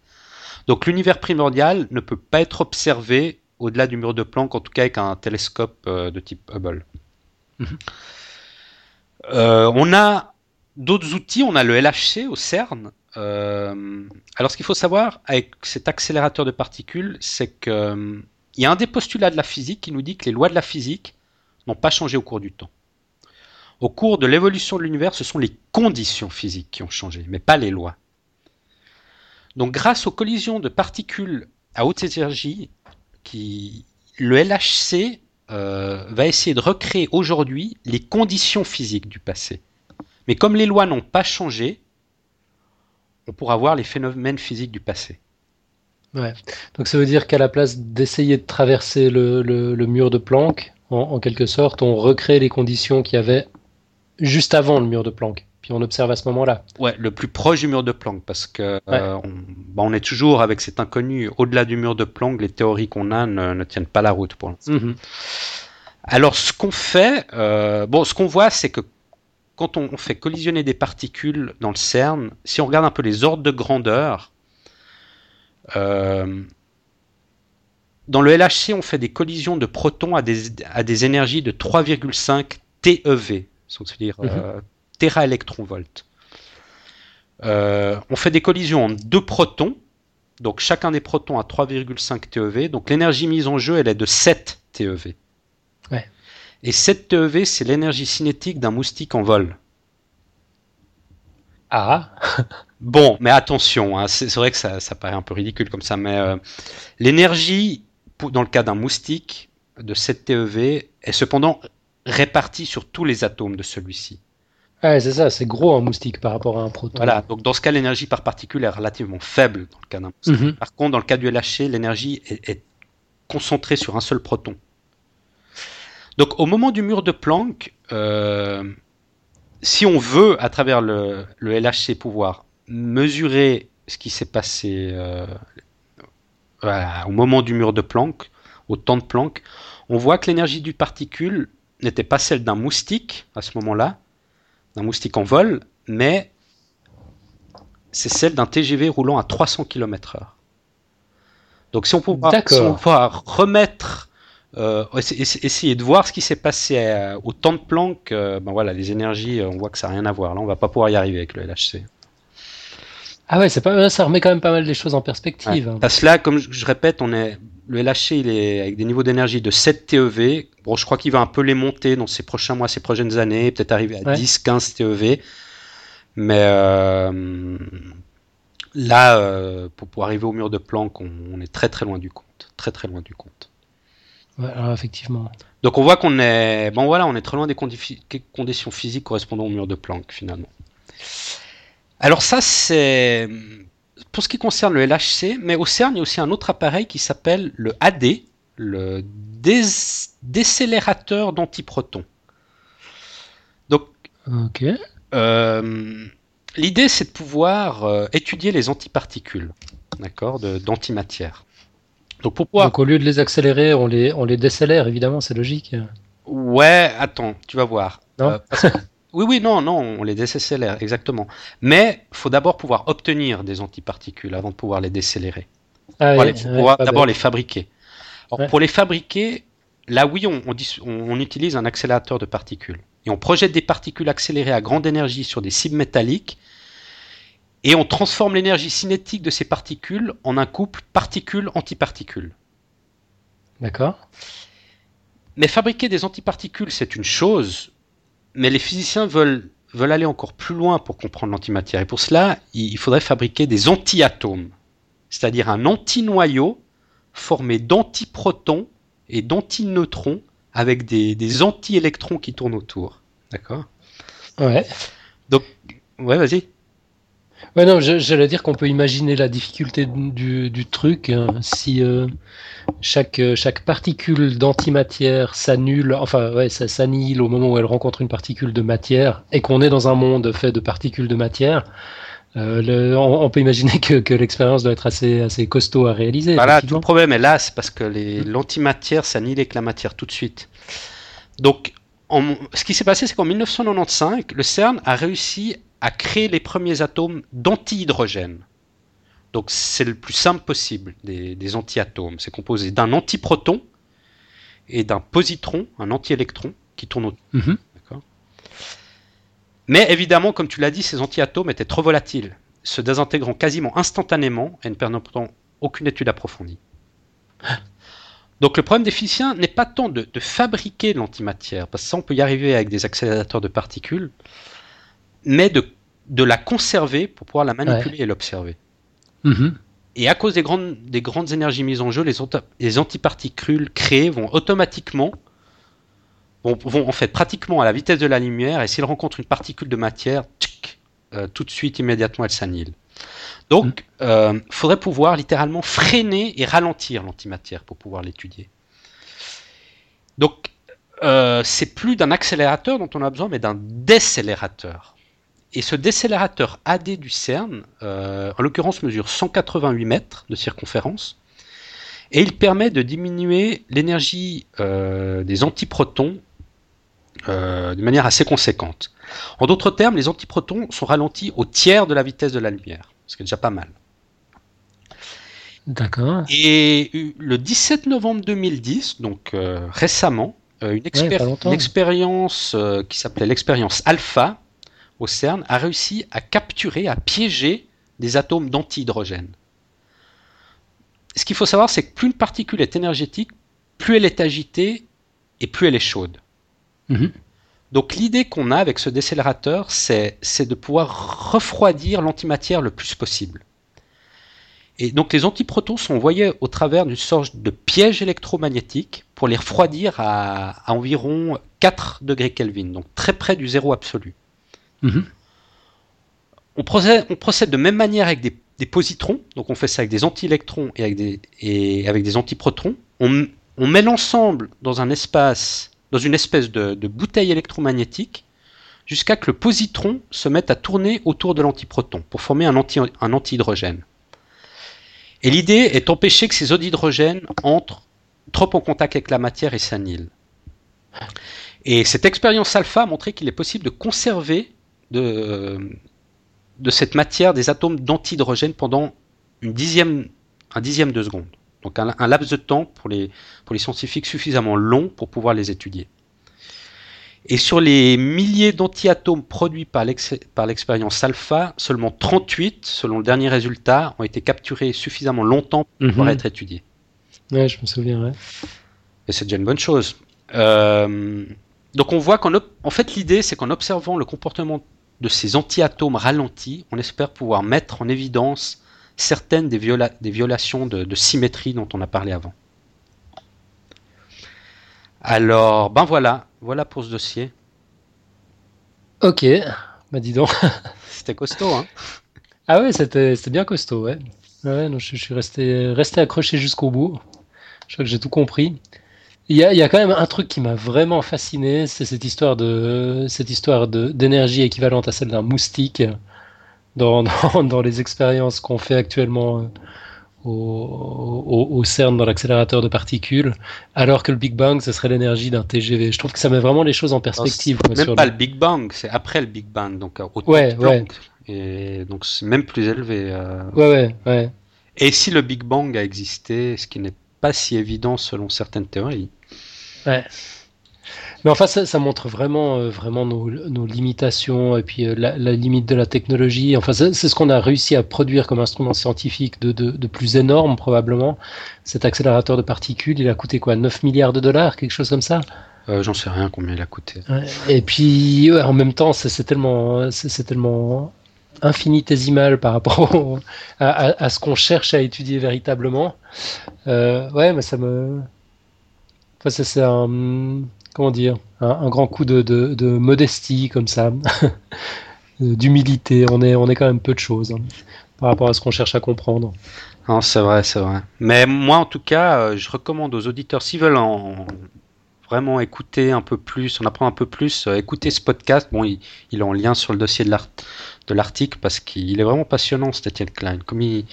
Speaker 2: Donc l'univers primordial ne peut pas être observé au-delà du mur de Planck, en tout cas avec un télescope euh, de type Hubble.
Speaker 1: Mhm.
Speaker 2: Euh, on a d'autres outils, on a le LHC au CERN. Euh, alors ce qu'il faut savoir avec cet accélérateur de particules, c'est que euh, y a un des postulats de la physique qui nous dit que les lois de la physique n'ont pas changé au cours du temps. Au cours de l'évolution de l'univers, ce sont les conditions physiques qui ont changé, mais pas les lois. Donc grâce aux collisions de particules à haute énergie, le LHC euh, va essayer de recréer aujourd'hui les conditions physiques du passé. Mais comme les lois n'ont pas changé, on pourra voir les phénomènes physiques du passé.
Speaker 1: Ouais. Donc ça veut dire qu'à la place d'essayer de traverser le, le- le mur de Planck, en, en quelque sorte, on recrée les conditions qu'il y avait juste avant le mur de Planck. Puis on observe à ce moment-là.
Speaker 2: Ouais, le plus proche du mur de Planck, parce que euh, on, bah, on est toujours avec cet inconnu. Au-delà du mur de Planck, les théories qu'on a ne, ne tiennent pas la route pour l'instant.
Speaker 1: Mhm.
Speaker 2: Alors, ce qu'on fait, euh, bon, ce qu'on voit, c'est que quand on, fait collisionner des particules dans le CERN, si on regarde un peu les ordres de grandeur, euh, dans le LHC, on fait des collisions de protons à des, à des énergies de 3,5 TeV. c'est-à-dire euh, téraélectronvolts. Euh, on fait des collisions en deux protons, donc chacun des protons a 3,5 TeV, donc l'énergie mise en jeu elle est de 7 TeV. Et 7 TeV c'est l'énergie cinétique d'un moustique en vol.
Speaker 1: Ah
Speaker 2: Bon, mais attention, hein, c'est vrai que ça, ça paraît un peu ridicule comme ça, mais euh, l'énergie, dans le cas d'un moustique de 7 TeV, est cependant répartie sur tous les atomes de celui-ci.
Speaker 1: Ouais, c'est ça, c'est gros un moustique par rapport à un proton.
Speaker 2: Voilà, donc dans ce cas, l'énergie par particule est relativement faible dans le cas d'un moustique.
Speaker 1: Mhm.
Speaker 2: Par contre, dans le cas du LHC, l'énergie est, est concentrée sur un seul proton. Donc au moment du mur de Planck, euh, si on veut, à travers le, le LHC, pouvoir mesurer ce qui s'est passé euh, voilà, au moment du mur de Planck, au temps de Planck, on voit que l'énergie du particule n'était pas celle d'un moustique à ce moment-là, d'un moustique en vol, mais c'est celle d'un TGV roulant à 300 km/h. Donc si on pouvoir,
Speaker 1: D'accord.
Speaker 2: si on pouvoir remettre, euh, essa- essa- essayer de voir ce qui s'est passé euh, au temps de Planck, euh, ben voilà, les énergies, on voit que ça n'a rien à voir. Là, on va pas pouvoir y arriver avec le LHC.
Speaker 1: Ah ouais, c'est pas, ça remet quand même pas mal les choses en perspective. hein.
Speaker 2: Parce que là, comme je, je répète, on est le LHC, il est avec des niveaux d'énergie de 7 TeV. Bon, je crois qu'il va un peu les monter dans ces prochains mois, ces prochaines années, peut-être arriver à
Speaker 1: Ouais.
Speaker 2: 10, 15 TeV. Mais euh, là, pour, pour arriver au mur de Planck, on, on est très très loin du compte, très très loin du compte.
Speaker 1: Ouais, alors effectivement.
Speaker 2: Donc on voit qu'on est, bon voilà, on est très loin des condi- conditions physiques correspondant au mur de Planck finalement. Alors ça c'est pour ce qui concerne le LHC, mais au CERN il y a aussi un autre appareil qui s'appelle le AD, le décélérateur d'antiprotons. Donc
Speaker 1: Ok.
Speaker 2: euh, l'idée c'est de pouvoir euh, étudier les antiparticules, d'accord, d'antimatière. Donc
Speaker 1: au lieu de les accélérer, on les, on les décélère, évidemment, c'est logique.
Speaker 2: Ouais, attends, tu vas voir.
Speaker 1: Non
Speaker 2: Euh, parce oui, oui, non, non, on les décélère, exactement. Mais faut d'abord pouvoir obtenir des antiparticules avant de pouvoir les décélérer.
Speaker 1: Ah, ouais, pas
Speaker 2: d'abord les fabriquer. Alors,
Speaker 1: Ouais.
Speaker 2: Pour les fabriquer, là oui, on, on dis- on- on utilise un accélérateur de particules. Et on projette des particules accélérées à grande énergie sur des cibles métalliques. Et on transforme l'énergie cinétique de ces particules en un couple particules-antiparticules.
Speaker 1: D'accord.
Speaker 2: Mais fabriquer des antiparticules, c'est une chose, mais les physiciens veulent, veulent aller encore plus loin pour comprendre l'antimatière. Et pour cela, il faudrait fabriquer des antiatomes, c'est-à-dire un antinoyau formé d'antiprotons et d'antineutrons avec des, des anti-électrons qui tournent autour. D'accord?
Speaker 1: Ouais.
Speaker 2: Ouais, vas-y.
Speaker 1: Ouais, non, j'allais dire qu'on peut imaginer la difficulté du, du truc hein, si euh, chaque, euh, chaque particule d'antimatière s'annule, enfin, ouais, ça s'annihile au moment où elle rencontre une particule de matière et qu'on est dans un monde fait de particules de matière. euh, le- on, on peut imaginer que, que l'expérience doit être assez, assez costaud à réaliser.
Speaker 2: Voilà, tout le problème est là, c'est parce que l'antimatière s'annihile avec la matière tout de suite. Donc, en- ce qui s'est passé, c'est qu'en 1995, le CERN a réussi à créer les premiers atomes d'antihydrogène. Donc, c'est le plus simple possible des, des antiatomes. C'est composé d'un antiproton et d'un positron, un antiélectron, qui tourne autour.
Speaker 1: Mhm.
Speaker 2: Mais évidemment, comme tu l'as dit, ces antiatomes étaient trop volatiles, se désintégrant quasiment instantanément et ne permettant aucune étude approfondie. Donc le problème des physiciens n'est pas tant de, de fabriquer de l'antimatière, parce que ça on peut y arriver avec des accélérateurs de particules, mais de, de la conserver pour pouvoir la manipuler et l'observer.
Speaker 1: Mhm.
Speaker 2: Et à cause des grandes, des grandes énergies mises en jeu, les, antiparticules créées vont automatiquement, vont, vont en fait pratiquement à la vitesse de la lumière, et s'ils rencontrent une particule de matière, tchic, euh, tout de suite, immédiatement, elle s'annihile. Donc, il faudrait pouvoir littéralement freiner et ralentir l'antimatière pour pouvoir l'étudier. Donc, euh, c'est plus d'un accélérateur dont on a besoin, mais d'un décélérateur. Et ce décélérateur AD du CERN, euh, en l'occurrence, mesure 188 mètres de circonférence, et il permet de diminuer l'énergie euh, des antiprotons euh, de manière assez conséquente. En d'autres termes, les antiprotons sont ralentis au tiers de la vitesse de la lumière, ce qui est déjà pas mal.
Speaker 1: D'accord.
Speaker 2: Et le 17 novembre 2010, donc euh, récemment, euh, une, expérience euh, qui s'appelait l'expérience alpha au CERN a réussi à capturer, à piéger des atomes d'antihydrogène. Ce qu'il faut savoir, c'est que plus une particule est énergétique, plus elle est agitée et plus elle est chaude. Mhm. Donc l'idée qu'on a avec ce décélérateur, c'est de pouvoir refroidir l'antimatière le plus possible. Et donc les antiprotons sont envoyés au travers d'une sorte de piège électromagnétique pour les refroidir à, environ 4 degrés Kelvin, donc très près du zéro absolu. Mhm. On, procède, de même manière avec des, positrons, donc on fait ça avec des antiélectrons et avec des, et avec des antiprotons. On, met l'ensemble dans un espace, dans une espèce de, bouteille électromagnétique, jusqu'à que le positron se mette à tourner autour de l'antiproton pour former un, anti, antihydrogène. Et l'idée est d'empêcher que ces eaux d'hydrogène entrent trop en contact avec la matière et s'annihilent. Et cette expérience alpha a montré qu'il est possible de conserver de, cette matière des atomes d'antihydrogène pendant une un dixième de seconde. Donc un, un, laps de temps pour les, pour les scientifiques suffisamment long pour pouvoir les étudier. Et sur les milliers d'antiatomes produits par l'expérience alpha, seulement 38, selon le dernier résultat, ont été capturés suffisamment longtemps pour pouvoir mhm. être étudiés.
Speaker 1: Ouais, je me souviens, ouais.
Speaker 2: Et c'est déjà une bonne chose. Euh, donc on voit qu'en en fait l'idée c'est qu'en observant le comportement de ces antiatomes ralentis, on espère pouvoir mettre en évidence certaines des, des violations de symétrie dont on a parlé avant. Alors, ben voilà, voilà pour ce dossier.
Speaker 1: Ok, bah dis donc.
Speaker 2: C'était costaud, hein
Speaker 1: Ah ouais, c'était bien costaud, ouais. Ouais, non, je, suis resté, resté accroché jusqu'au bout. Je crois que j'ai tout compris. Il y, a, il y a, quand même un truc qui m'a vraiment fasciné, c'est cette histoire de cette histoire d'énergie équivalente à celle d'un moustique dans, dans, dans, les expériences qu'on fait actuellement au, CERN dans l'accélérateur de particules, alors que le Big Bang, ce serait l'énergie d'un TGV. Je trouve que ça met vraiment les choses en perspective.
Speaker 2: même pas le... Big Bang, c'est après le Big Bang, donc au ouais, ouais. Et donc c'est même plus élevé.
Speaker 1: Euh. Ouais, ouais, ouais.
Speaker 2: Et si le Big Bang a existé, ce qui n'est pas si évident selon certaines théories.
Speaker 1: Ouais. Mais enfin, ça, montre vraiment, euh, vraiment nos, limitations et puis euh, la, limite de la technologie. Enfin, c'est ce qu'on a réussi à produire comme instrument scientifique de, de, plus énorme, probablement. Cet accélérateur de particules, il a coûté quoi 9 milliards de dollars, quelque chose comme ça?
Speaker 2: Euh, J'en sais rien combien il a coûté.
Speaker 1: Et puis, en même temps, c'est tellement, c'est tellement infinitésimal par rapport à, ce qu'on cherche à étudier véritablement. ouais, mais ça me. Enfin, c'est un comment dire, un, grand coup de, modestie comme ça, d'humilité. On est, on est quand même peu de choses hein, par rapport à ce qu'on cherche à comprendre.
Speaker 2: Non, c'est vrai, c'est vrai. Mais moi, en tout cas, euh, je recommande aux auditeurs, s'ils veulent en, vraiment écouter un peu plus, en apprendre un peu plus, euh, écouter ce podcast. Bon, il, est en lien sur le dossier de l'article parce qu'il est vraiment passionnant, cet Etienne Klein. Comme il,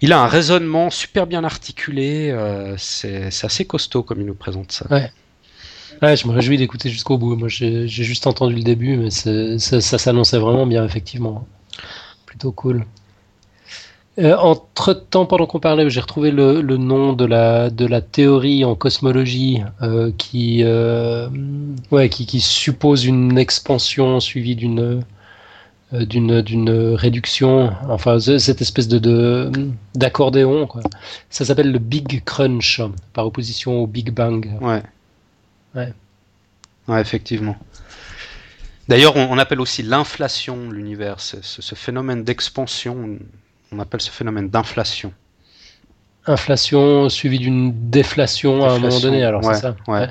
Speaker 2: il a un raisonnement super bien articulé, euh, c'est assez costaud comme il nous présente ça.
Speaker 1: Ouais. Ouais, je me réjouis d'écouter jusqu'au bout. Moi, j'ai juste entendu le début, mais ça, ça s'annonçait vraiment bien, effectivement. Plutôt cool. Euh, entre temps, pendant qu'on parlait, j'ai retrouvé le, nom de la, théorie en cosmologie euh, qui, euh, ouais, qui, suppose une expansion suivie d'une d'une d'une réduction, enfin cette espèce de d'accordéon. Ça s'appelle le Big Crunch, par opposition au Big Bang.
Speaker 2: Ouais. Ouais. effectivement. D'ailleurs, on, appelle aussi l'inflation de l'univers, ce, phénomène d'expansion, on appelle ce phénomène d'inflation.
Speaker 1: Inflation suivie d'une déflation, à un moment donné, alors c'est ça
Speaker 2: ouais.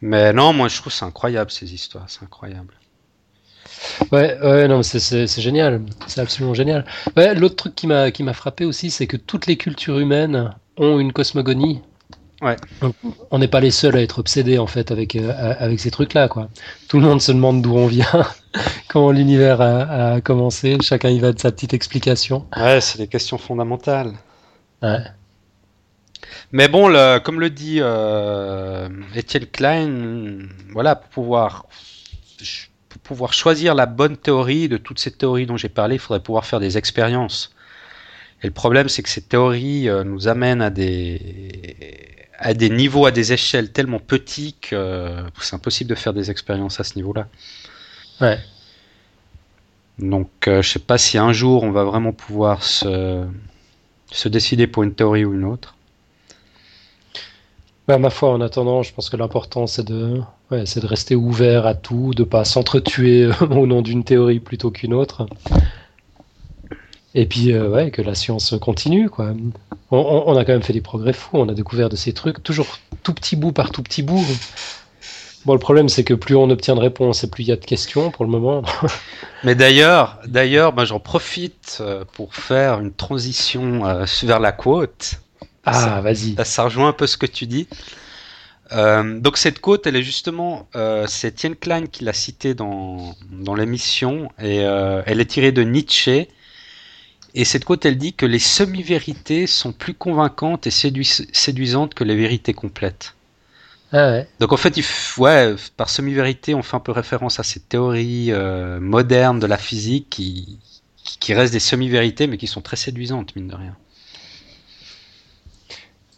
Speaker 2: Mais non, moi je trouve c'est incroyable ces histoires, c'est incroyable.
Speaker 1: Ouais, ouais, non, c'est génial, c'est absolument génial. Ouais, L'autre truc qui m'a frappé aussi, c'est que toutes les cultures humaines ont une cosmogonie on n'est pas les seuls à être obsédés en fait avec, euh, avec ces trucs-là. quoi. Tout le monde se demande d'où on vient, comment l'univers a, commencé, chacun y va de sa petite explication.
Speaker 2: Ouais, c'est des questions fondamentales. Mais bon, comme le dit euh, Etienne Klein, voilà, pour pouvoir, pour pouvoir choisir la bonne théorie de toutes ces théories dont j'ai parlé, il faudrait pouvoir faire des expériences. Et le problème, c'est que ces théories euh, nous amènent à des à des niveaux, à des échelles tellement petits que c'est impossible de faire des expériences à ce niveau-là.
Speaker 1: Ouais.
Speaker 2: Donc, euh, je sais pas si un jour on va vraiment pouvoir se, se décider pour une théorie ou une autre.
Speaker 1: Bah, ma foi, en attendant, je pense que l'important c'est de, ouais, c'est de rester ouvert à tout, de pas s'entretuer au nom d'une théorie plutôt qu'une autre. Et puis, euh, ouais, que la science continue, quoi. On, on- on a quand même fait des progrès fous, on a découvert de ces trucs, toujours tout petit bout par tout petit bout. Bon, le problème, c'est que plus on obtient de réponses et plus il y a de questions pour le moment.
Speaker 2: Mais d'ailleurs, d'ailleurs, bah, j'en profite euh, pour faire une transition euh, vers la côte.
Speaker 1: Ah, vas-y.
Speaker 2: Ça, rejoint un peu ce que tu dis. Euh, donc cette côte, elle est justement, euh, c'est Etienne Klein qui l'a citée dans, dans l'émission, et euh, elle est tirée de Nietzsche. Et cette côte, elle dit que les semi-vérités sont plus convaincantes et séduis- séduisantes que les vérités complètes.
Speaker 1: Ah ouais.
Speaker 2: Donc en fait, il f- ouais, par semi-vérité, on fait un peu référence à ces théories euh, modernes de la physique qui, restent des semi-vérités, mais qui sont très séduisantes, mine de rien.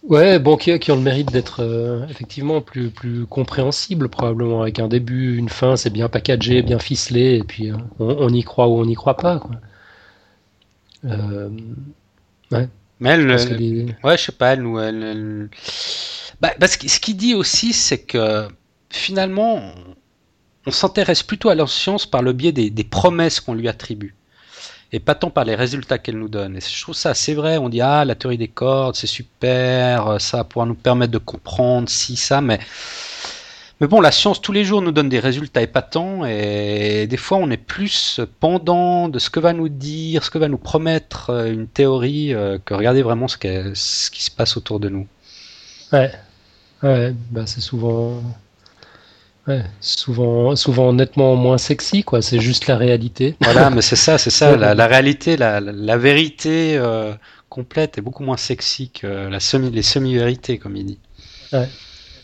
Speaker 1: Ouais, bon, qui, qui ont le mérite d'être euh, effectivement plus, plus compréhensible, probablement, avec un début, une fin, c'est bien packagé, bien ficelé, et puis euh, on, on y croit ou on n'y croit pas, quoi. Euh,
Speaker 2: Mais elle,
Speaker 1: les-
Speaker 2: Ouais, je sais pas, elle. Elle, elle- Bah, parce que ce qu'il dit aussi, c'est que finalement, on, s'intéresse plutôt à la science par le biais des, des promesses qu'on lui attribue. Et pas tant par les résultats qu'elle nous donne. Et je trouve ça assez vrai. On dit, ah, la théorie des cordes, c'est super, ça pourra nous permettre de comprendre ci, ça, mais. Mais bon, la science tous les jours nous donne des résultats épatants et des fois on est plus pendant de ce que va nous dire, ce que va nous promettre euh, une théorie euh, que regarder vraiment ce, qui se passe autour de nous.
Speaker 1: Ouais, ouais, bah c'est souvent, ouais, souvent, souvent nettement moins sexy, quoi. C'est juste la réalité.
Speaker 2: Voilà, mais c'est ça, c'est ça. La, la réalité, la vérité euh, complète est beaucoup moins sexy que la semi, les semi-vérités, comme il dit.
Speaker 1: Ouais.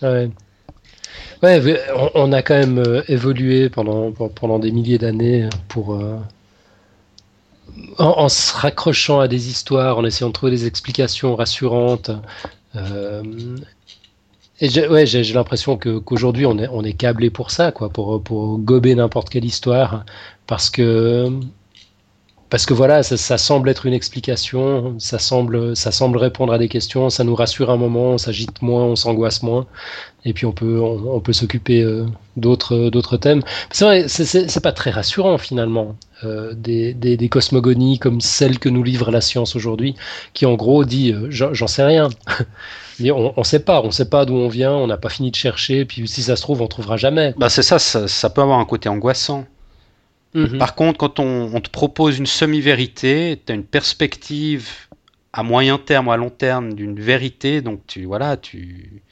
Speaker 1: Ouais, mais on, a quand même euh, évolué pendant, pendant des milliers d'années pour, euh, en, se raccrochant à des histoires, en essayant de trouver des explications rassurantes. Euh, et j'ai ouais, l'impression qu'aujourd'hui on est, on est câblé pour ça, quoi, pour, pour gober n'importe quelle histoire, parce que parce que voilà, ça, ça semble être une explication, ça semble, ça semble répondre à des questions, ça nous rassure un moment, on s'agite moins, on s'angoisse moins, et puis on peut, on, peut s'occuper euh, d'autres, thèmes. C'est vrai, c'est- pas très rassurant finalement, euh, des, des, cosmogonies comme celle que nous livre la science aujourd'hui, qui en gros dit, euh, j'en sais rien. On, on sait pas, on sait pas d'où on vient, on n'a pas fini de chercher, puis si ça se trouve, on trouvera jamais.
Speaker 2: Bah, c'est ça, ça, ça peut avoir un côté angoissant.
Speaker 1: Mhm.
Speaker 2: Par contre, quand on, on te propose une semi-vérité, tu as une perspective à moyen terme ou à long terme d'une vérité, donc tu voilà, tu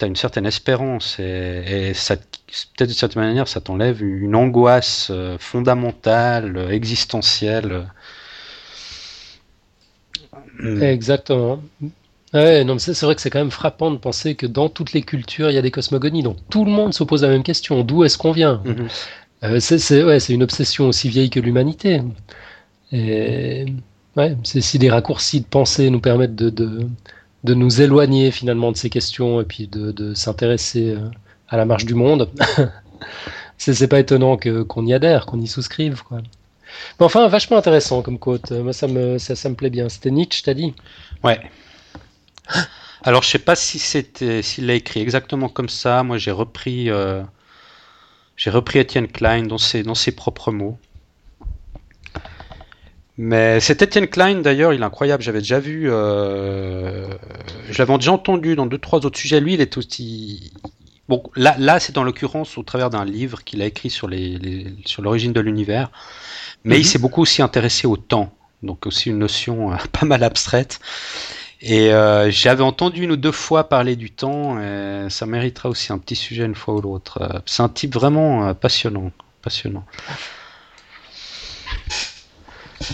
Speaker 2: as une certaine espérance et, et ça, te- peut-être d'une certaine manière, ça t'enlève une angoisse euh, fondamentale, euh, existentielle. Hmm.
Speaker 1: Exactement. Ouais, non, mais c'est c'est vrai que c'est quand même frappant de penser que dans toutes les cultures, il y a des cosmogonies. Donc tout le monde se pose la même question. D'où est-ce qu'on vient?
Speaker 2: Mhm.
Speaker 1: Euh, C'est une obsession aussi vieille que l'humanité. Et si des raccourcis de pensée nous permettent de, nous éloigner finalement de ces questions et puis de, s'intéresser euh, à la marche du monde, c'est pas étonnant qu'on y adhère, qu'on y souscrive. Mais enfin, vachement intéressant comme quote. Moi, ça me, ça, ça me plaît bien. C'était Nietzsche, t'as dit?
Speaker 2: Ouais. Alors, je sais pas si c'était, s'il l'a écrit exactement comme ça. Moi, j'ai repris, euh, j'ai repris Étienne Klein dans ses, dans ses propres mots. Mais cet Étienne Klein, d'ailleurs, il est incroyable. J'avais déjà vu, euh, je l'avais déjà entendu dans deux, trois autres sujets. Lui, il est aussi, bon, là, là, c'est dans l'occurrence au travers d'un livre qu'il a écrit sur les, les- sur l'origine de l'univers. Mais il
Speaker 1: Mhm.
Speaker 2: s'est beaucoup aussi intéressé au temps. Donc aussi une notion euh, pas mal abstraite. Et euh, j'avais entendu une ou deux fois parler du temps, et ça méritera aussi un petit sujet une fois ou l'autre. Euh, C'est un type vraiment euh, passionnant, passionnant.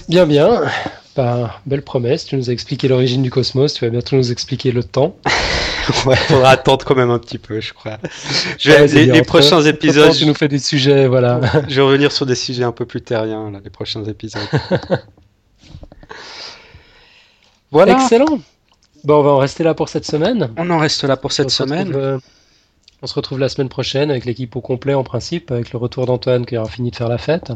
Speaker 1: Bien, bien. Belle promesse. Tu nous as expliqué l'origine du cosmos. Tu vas bientôt nous expliquer le temps.
Speaker 2: Ouais, faudra attendre quand même un petit peu, je crois. Je vais-
Speaker 1: Ouais, c'est
Speaker 2: les,
Speaker 1: bien.
Speaker 2: les
Speaker 1: Entre-
Speaker 2: prochains épisodes,
Speaker 1: Tu nous fais des sujets, voilà.
Speaker 2: je vais revenir sur des sujets un peu plus terriens, là, les prochains épisodes. voilà.
Speaker 1: Excellent. Bon, on va en rester là pour cette semaine.
Speaker 2: On en reste là pour cette
Speaker 1: On se
Speaker 2: semaine.
Speaker 1: retrouve, euh, on se retrouve la semaine prochaine avec l'équipe au complet en principe, avec le retour d'Antoine qui aura fini de faire la fête.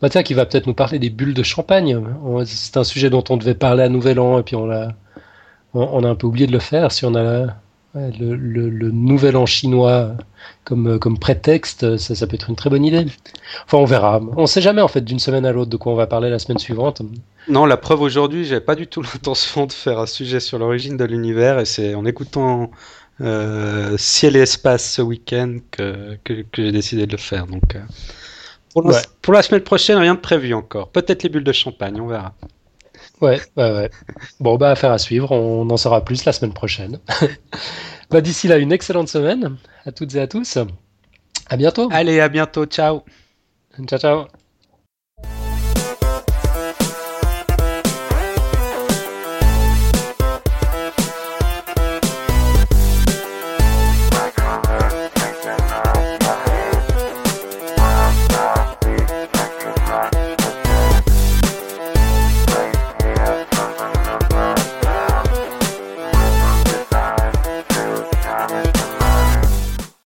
Speaker 1: Bah tiens, qui va peut-être nous parler des bulles de champagne. C'est un sujet dont on devait parler à Nouvel An et puis on l'a, on, a un peu oublié de le faire. Si on a ouais, le, le- le Nouvel An chinois comme, comme prétexte, ça, ça peut être une très bonne idée. Enfin, on verra. On sait jamais en fait d'une semaine à l'autre de quoi on va parler la semaine suivante.
Speaker 2: Non, la preuve aujourd'hui, j'avais pas du tout l'intention de faire un sujet sur l'origine de l'univers et c'est en écoutant euh, Ciel et Espace ce week-end que, que, que j'ai décidé de le faire. Donc, euh, pour, la,
Speaker 1: Ouais.
Speaker 2: pour la semaine prochaine, rien de prévu encore. Peut-être les bulles de champagne, on verra.
Speaker 1: Ouais, ouais, ouais. Bon, bah, affaire à suivre. On en saura plus la semaine prochaine. bah, d'ici là, une excellente semaine à toutes et à tous. À bientôt.
Speaker 2: Allez, à bientôt, ciao
Speaker 1: Ciao, ciao.